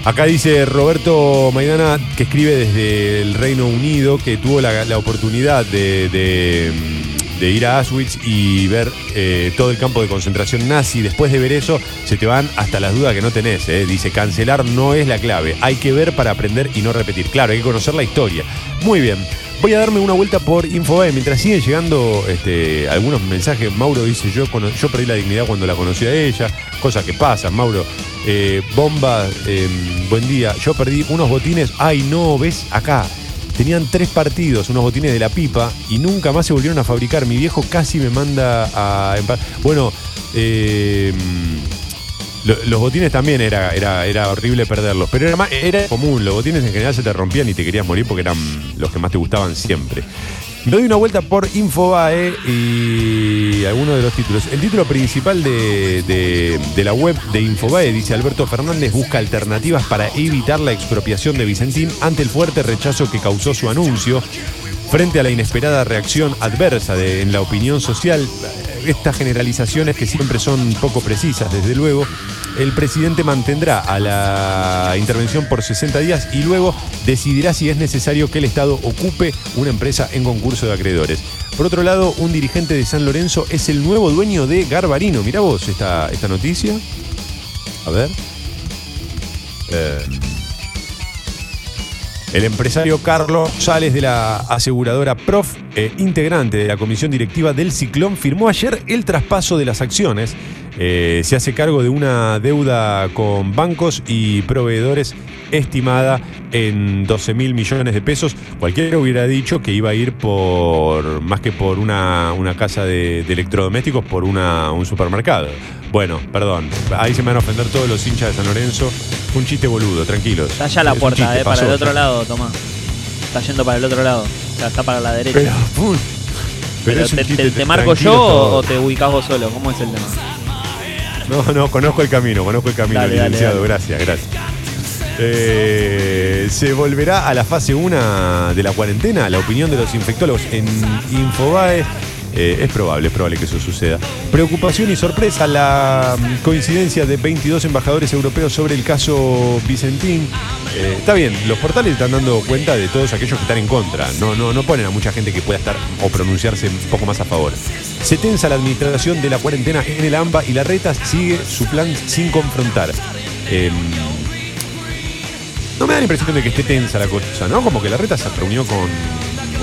Acá dice Roberto Maidana, que escribe desde el Reino Unido, que tuvo la, oportunidad de, mm, de ir a Auschwitz y ver eh, todo el campo de concentración nazi. Después de ver eso, se te van hasta las dudas que no tenés. eh. Dice, cancelar no es la clave. Hay que ver para aprender y no repetir. Claro, hay que conocer la historia. Muy bien. voy a darme una vuelta por Infobae. Mientras siguen llegando este, algunos mensajes, Mauro dice, yo, yo perdí la dignidad cuando la conocí a ella. Cosas que pasan, Mauro. Eh, bomba, eh, buen día. Yo perdí unos botines. Ay, no, ves acá. Tenían tres partidos, unos botines de la pipa, y nunca más se volvieron a fabricar. Mi viejo casi me manda a... Bueno, eh, lo- los botines también era, era, era horrible perderlos, pero era, era común. Los botines en general se te rompían y te querías morir porque eran los que más te gustaban siempre. Me doy una vuelta por Infobae y algunos de los títulos. El título principal de, de- la web de Infobae dice Alberto Fernández busca alternativas para evitar la expropiación de Vicentín ante el fuerte rechazo que causó su anuncio. Frente a la inesperada reacción adversa de- en la opinión social, estas generalizaciones que siempre son poco precisas, desde luego, el presidente mantendrá a la intervención por 60 días y luego decidirá si es necesario que el Estado ocupe una empresa en concurso de acreedores. Por otro lado, un dirigente de San Lorenzo es el nuevo dueño de Garbarino. Mirá vos esta, esta noticia. A ver. Eh, el empresario Carlos Sales de la aseguradora Prof, eh, integrante de la comisión directiva del Ciclón, firmó ayer el traspaso de las acciones. Eh, se hace cargo de una deuda con bancos y proveedores estimada en 12 mil millones de pesos. Cualquiera hubiera dicho que iba a ir por, más que por una, una casa de, de electrodomésticos, por una, un supermercado. Bueno, perdón, ahí se me van a ofender todos los hinchas de San Lorenzo. Un chiste boludo, tranquilos. Está allá la Es un puerta, chiste, eh, para pasó. el otro lado, Tomás. Está yendo para el otro lado. O sea, está para la derecha. Pero, pum. Pero es un te, chiste te- te marco tranquilo yo o te ubicás vos solo? ¿Cómo es el tema? No, no, conozco el camino, conozco el camino, Dale, dale, licenciado. dale. Gracias, gracias. Eh, se volverá a la fase 1 de la cuarentena, la opinión de los infectólogos en Infobae. Eh, es probable, es probable que eso suceda. Preocupación y sorpresa, la mm, coincidencia de 22 embajadores europeos sobre el caso Vicentín. Eh, está bien, los portales están dando cuenta de todos aquellos que están en contra. No, no, no ponen a mucha gente que pueda estar o pronunciarse un poco más a favor. Se tensa la administración de la cuarentena en el AMBA y la reta sigue su plan sin confrontar. Em, no me da la impresión de que esté tensa la cosa, ¿no? Como que la reta se reunió con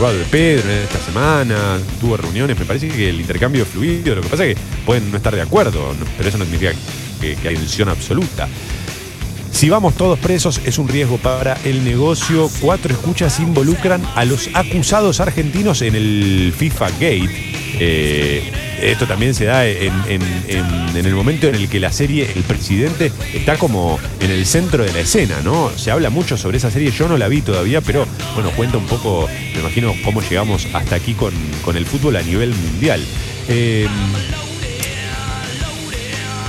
Eduardo de Pedro en esta semana, tuvo reuniones, me parece que el intercambio es fluido, lo que pasa es que pueden no estar de acuerdo, pero eso no significa que, que hay tensión absoluta. Si vamos todos presos es un riesgo para el negocio. Cuatro escuchas involucran a los acusados argentinos en el FIFA Gate. Eh, esto también se da en, el momento en el que la serie, el presidente, está como en el centro de la escena, ¿no? Se habla mucho sobre esa serie, yo no la vi todavía, pero bueno, cuenta un poco, me imagino, cómo llegamos hasta aquí con, con el fútbol a nivel mundial. Eh,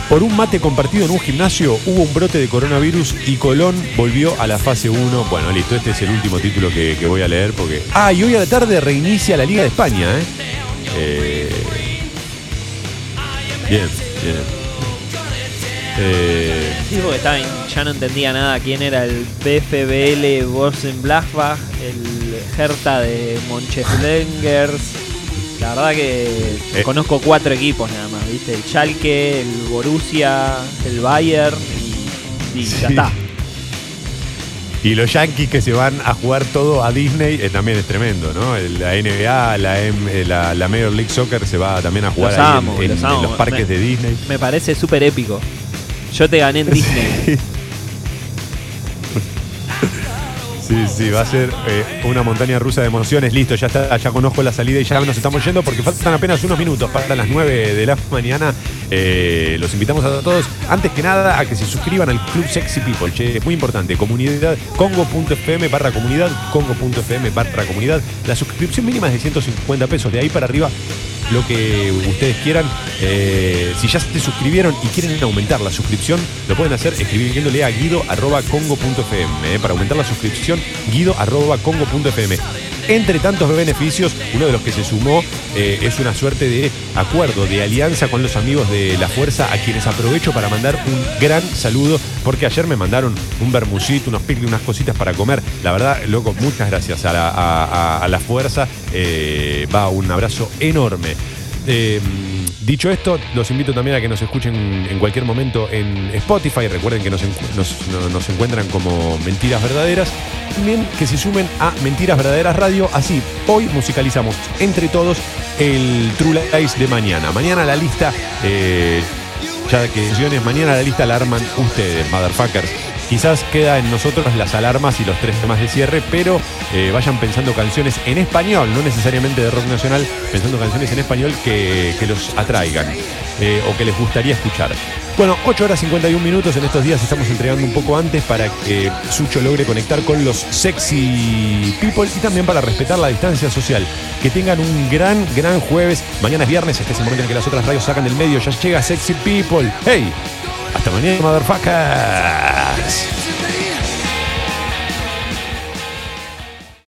por un mate compartido en un gimnasio hubo un brote de coronavirus y Colón volvió a la fase 1. Bueno, listo, este es el último título que, que voy a leer porque... Ah, y hoy a la tarde reinicia la Liga de España, ¿eh? Eh, Bien, bien. Eh, Sí, porque estaba ya no entendía nada quién era el BFBL Borsenblachbach, el Hertha de Moncheslengers. La verdad que Eh. conozco cuatro equipos nada más, ¿viste? El Schalke, el Borussia, el Bayern y, y ya está. Y los Yankees que se van a jugar todo a Disney eh, también es tremendo, ¿no? La NBA, la, M- eh, la, la Major League Soccer se va también a jugar Los ahí en- amo, en, los en los parques Me- de Disney. Me parece súper épico. Yo te gané en Disney. Sí, sí, va a ser eh, una montaña rusa de emociones. Listo, ya está, ya conozco la salida y ya nos estamos yendo porque faltan apenas unos minutos para las 9 de la mañana. Eh, los invitamos a todos, antes que nada, a que se suscriban al Club Sexy People. Che, es muy importante, comunidad, congo.fm barra comunidad, congo.fm barra comunidad. La suscripción mínima es de 150 pesos, de ahí para arriba lo que ustedes quieran. Eh, si ya se suscribieron y quieren aumentar la suscripción, lo pueden hacer escribiéndole a guido.congo.fm. eh, para aumentar la suscripción, guido.congo.fm. Entre tantos beneficios, uno de los que se sumó eh, es una suerte de acuerdo, de alianza con los amigos de la Fuerza, a quienes aprovecho para mandar un gran saludo, porque ayer me mandaron un bermucito, unos picles, unas cositas para comer. La verdad, loco, muchas gracias a la, Fuerza. Eh, va un abrazo enorme. Eh, dicho esto, los invito también a que nos escuchen en cualquier momento en Spotify. Recuerden que nos, encu- nos- no- nos encuentran como Mentiras Verdaderas. También que se sumen a Mentiras Verdaderas Radio. Así, hoy musicalizamos entre todos el True Lies de mañana. Mañana la lista, eh, ya que mañana la lista la arman ustedes, motherfuckers. Quizás queda en nosotros las alarmas y los tres temas de cierre, pero eh, vayan pensando canciones en español, no necesariamente de rock nacional, pensando canciones en español que, los atraigan eh, o que les gustaría escuchar. Bueno, 8 horas 51 minutos en estos días estamos entregando un poco antes para que Sucho logre conectar con los sexy people y también para respetar la distancia social. Que tengan un gran, gran jueves. Mañana es viernes, este es el momento en que las otras radios sacan del medio. Ya llega Sexy People. ¡Hey! Hasta mañana, motherfuckers.